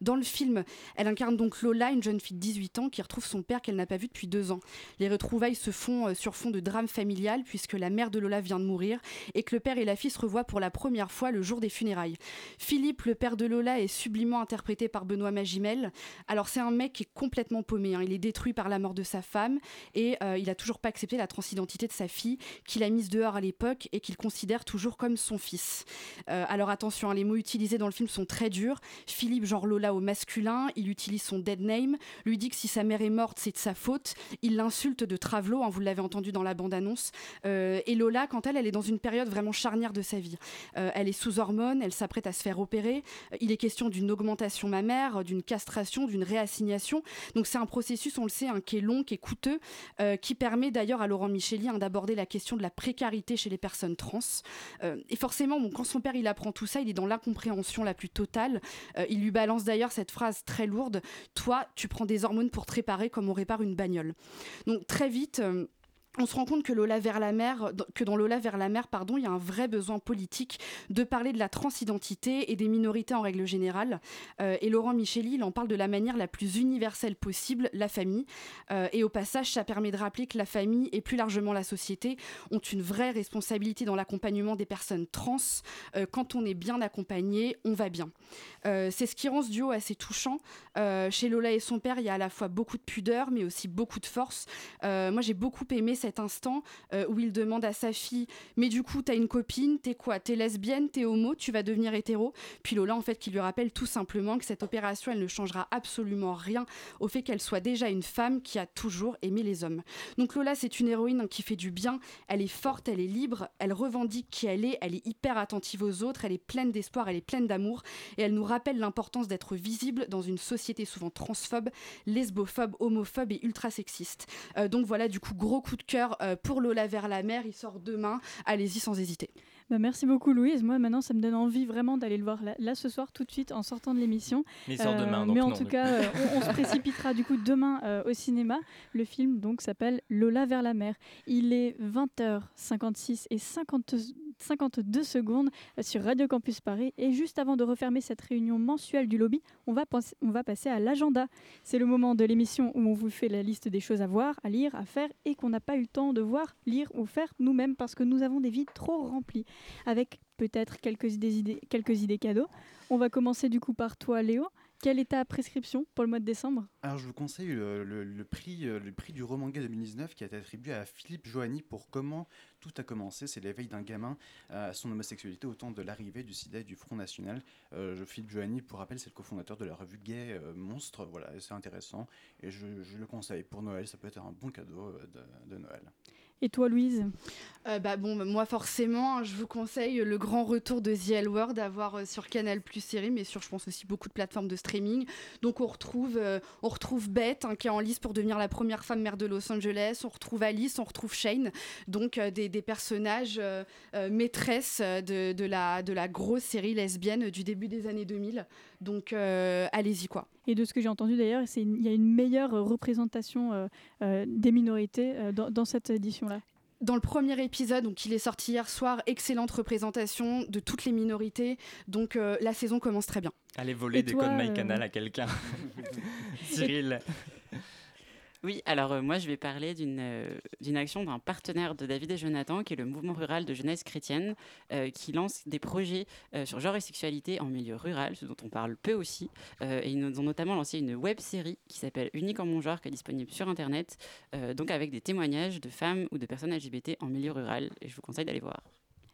Dans le film, elle incarne donc Lola, une jeune fille de 18 ans qui retrouve son père qu'elle n'a pas vu depuis deux ans. Les retrouvailles se font euh, sur fond de drame familial puisque la mère de Lola vient de mourir et que le père et la fille se revoient pour la première fois le jour des funérailles. Philippe, le père de Lola, est sublimement interprété par Benoît Magimel. Alors c'est un mec qui est complètement paumé, hein. il est détruit par la mort de sa femme et euh, il a toujours pas accepté la transidentité de sa fille qu'il a mise dehors à l'époque et qu'il considère toujours comme son fils. Euh, alors attention, hein, les mots utilisés dans le film sont très durs. Philippe, genre Lola au masculin, il utilise son dead name, lui dit que si sa mère est morte, c'est de sa faute. Il l'insulte de Travelo, hein, vous l'avez entendu dans la bande-annonce. Euh, et Lola, quant à elle, elle est dans une période vraiment charnière de sa vie. Euh, elle est sous hormones, elle s'apprête à se faire opérer. Il est question d'une augmentation mammaire, d'une castration, d'une réassignation. Donc c'est un processus, on le sait, hein, qui est long, qui est coûteux, qui permet d'ailleurs à Laurent Micheli d'aborder la question de la précarité chez les personnes trans. et forcément, quand son père il apprend tout ça, il est dans l'incompréhension la plus totale. Euh, il lui balance d'ailleurs cette phrase très lourde Toi, tu prends des hormones pour te réparer comme on répare une bagnole. Donc très vite. Euh, on se rend compte que la dans Lola vers la mer, pardon, il y a un vrai besoin politique de parler de la transidentité et des minorités en règle générale. Euh, et Laurent Micheli, il en parle de la manière la plus universelle possible, la famille. Euh, et au passage, ça permet de rappeler que la famille et plus largement la société ont une vraie responsabilité dans l'accompagnement des personnes trans. Euh, quand on est bien accompagné, on va bien. C'est ce qui rend ce duo assez touchant. chez Lola et son père, il y a à la fois beaucoup de pudeur, mais aussi beaucoup de force. moi, j'ai beaucoup aimé cet instant euh, où il demande à sa fille Mais du coup, t'as une copine, t'es quoi T'es lesbienne, t'es homo, tu vas devenir hétéro? Puis Lola, en fait, qui lui rappelle tout simplement que cette opération, elle ne changera absolument rien au fait qu'elle soit déjà une femme qui a toujours aimé les hommes. Donc Lola, c'est une héroïne hein, qui fait du bien, elle est forte, elle est libre, elle revendique qui elle est, elle est hyper attentive aux autres, elle est pleine d'espoir, elle est pleine d'amour, et elle nous rappelle l'importance d'être visible dans une société souvent transphobe, lesbophobe, homophobe et ultra sexiste. Euh, donc voilà, du coup, gros coup de euh, pour Lola vers la mer. Il sort demain. Allez-y sans hésiter. Bah, merci beaucoup Louise. Moi maintenant ça me donne envie vraiment d'aller le voir là, ce soir tout de suite en sortant de l'émission. Mais sort demain. Euh, mais en tout cas euh, on, se précipitera du coup demain au cinéma. Le film donc s'appelle Lola vers la mer. Il est 20h56 et 50 52 secondes sur Radio Campus Paris. Et juste avant de refermer cette réunion mensuelle du lobby, on va, on va passer à l'agenda. C'est le moment de l'émission où on vous fait la liste des choses à voir, à lire, à faire et qu'on n'a pas eu le temps de voir, lire ou faire nous-mêmes parce que nous avons des vies trop remplies. Avec peut-être quelques idées, quelques idées cadeaux. On va commencer du coup par toi, Léo. Quelle est ta prescription pour le mois de décembre? Alors je vous conseille le, prix, euh, le prix du roman gay 2019 qui a été attribué à Philippe Joanny pour Comment tout a commencé. C'est l'éveil d'un gamin à son homosexualité au temps de l'arrivée du SIDA et du Front National. Euh, Philippe Joanny, pour rappel, c'est le cofondateur de la revue Gay euh, Monstre. Voilà, c'est intéressant et je, le conseille pour Noël. Ça peut être un bon cadeau de Noël. Et toi, Louise? Euh, bah, bon, bah, Moi, forcément, je vous conseille le grand retour de The L Word à voir euh, sur Canal Plus série, mais sur, je pense, aussi beaucoup de plateformes de streaming. Donc, on retrouve, euh, on retrouve Beth, hein, qui est en lice pour devenir la première femme maire de Los Angeles. On retrouve Alice, on retrouve Shane. Donc, des, personnages maîtresses de, la, de la grosse série lesbienne du début des années 2000. Donc, allez-y, quoi. Et de ce que j'ai entendu d'ailleurs, il y a une meilleure représentation des minorités dans, dans cette édition-là dans le premier épisode, donc il est sorti hier soir, excellente représentation de toutes les minorités. Donc euh, la saison commence très bien. Allez voler des codes MyCanal euh, à quelqu'un. Cyril. Oui, alors euh, moi je vais parler d'une euh, d'une action d'un partenaire de David et Jonathan, qui est le mouvement rural de jeunesse chrétienne, euh, qui lance des projets sur genre et sexualité en milieu rural, ce dont on parle peu aussi. et ils ont notamment lancé une web série qui s'appelle Unique en mon genre, qui est disponible sur Internet, donc avec des témoignages de femmes ou de personnes LGBT en milieu rural. Et je vous conseille d'aller voir.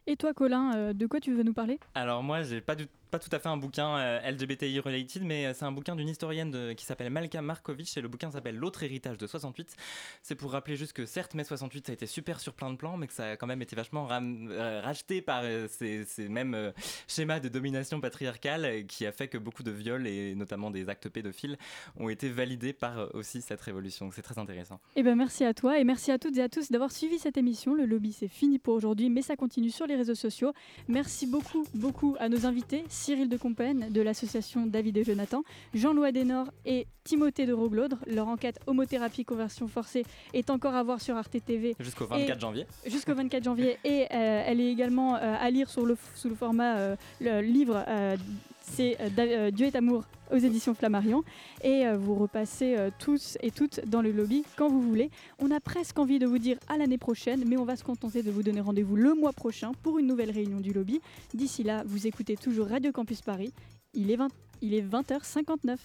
Et toi, Colin, de quoi tu veux nous parler? Alors moi, j'ai pas du pas tout à fait un bouquin euh, LGBTI related, mais euh, c'est un bouquin d'une historienne qui s'appelle Malka Markovitch et le bouquin s'appelle L'autre héritage de 68. C'est pour rappeler juste que certes, mai 68 ça a été super sur plein de plans, mais que ça a quand même été vachement euh, racheté par ces, mêmes schémas de domination patriarcale qui a fait que beaucoup de viols et notamment des actes pédophiles ont été validés par aussi cette révolution. C'est très intéressant. Et eh ben merci à toi et merci à toutes et à tous d'avoir suivi cette émission. Le lobby c'est fini pour aujourd'hui, mais ça continue sur les réseaux sociaux. Merci beaucoup, beaucoup à nos invités. Cyril de Compen de l'association David et Jonathan, Jean-Louis Adenor et Timothée de Roglaudre. Leur enquête homothérapie conversion forcée est encore à voir sur Arte TV. Jusqu'au 24 janvier. Jusqu'au 24 janvier. Et euh, elle est également euh, à lire sur le, sous le format euh, le livre c'est Dieu est amour aux éditions Flammarion. Et vous repassez tous et toutes dans le lobby quand vous voulez. On a presque envie de vous dire à l'année prochaine, mais on va se contenter de vous donner rendez-vous le mois prochain pour une nouvelle réunion du lobby. D'ici là, vous écoutez toujours Radio Campus Paris. Il est, 20, il est 20h59.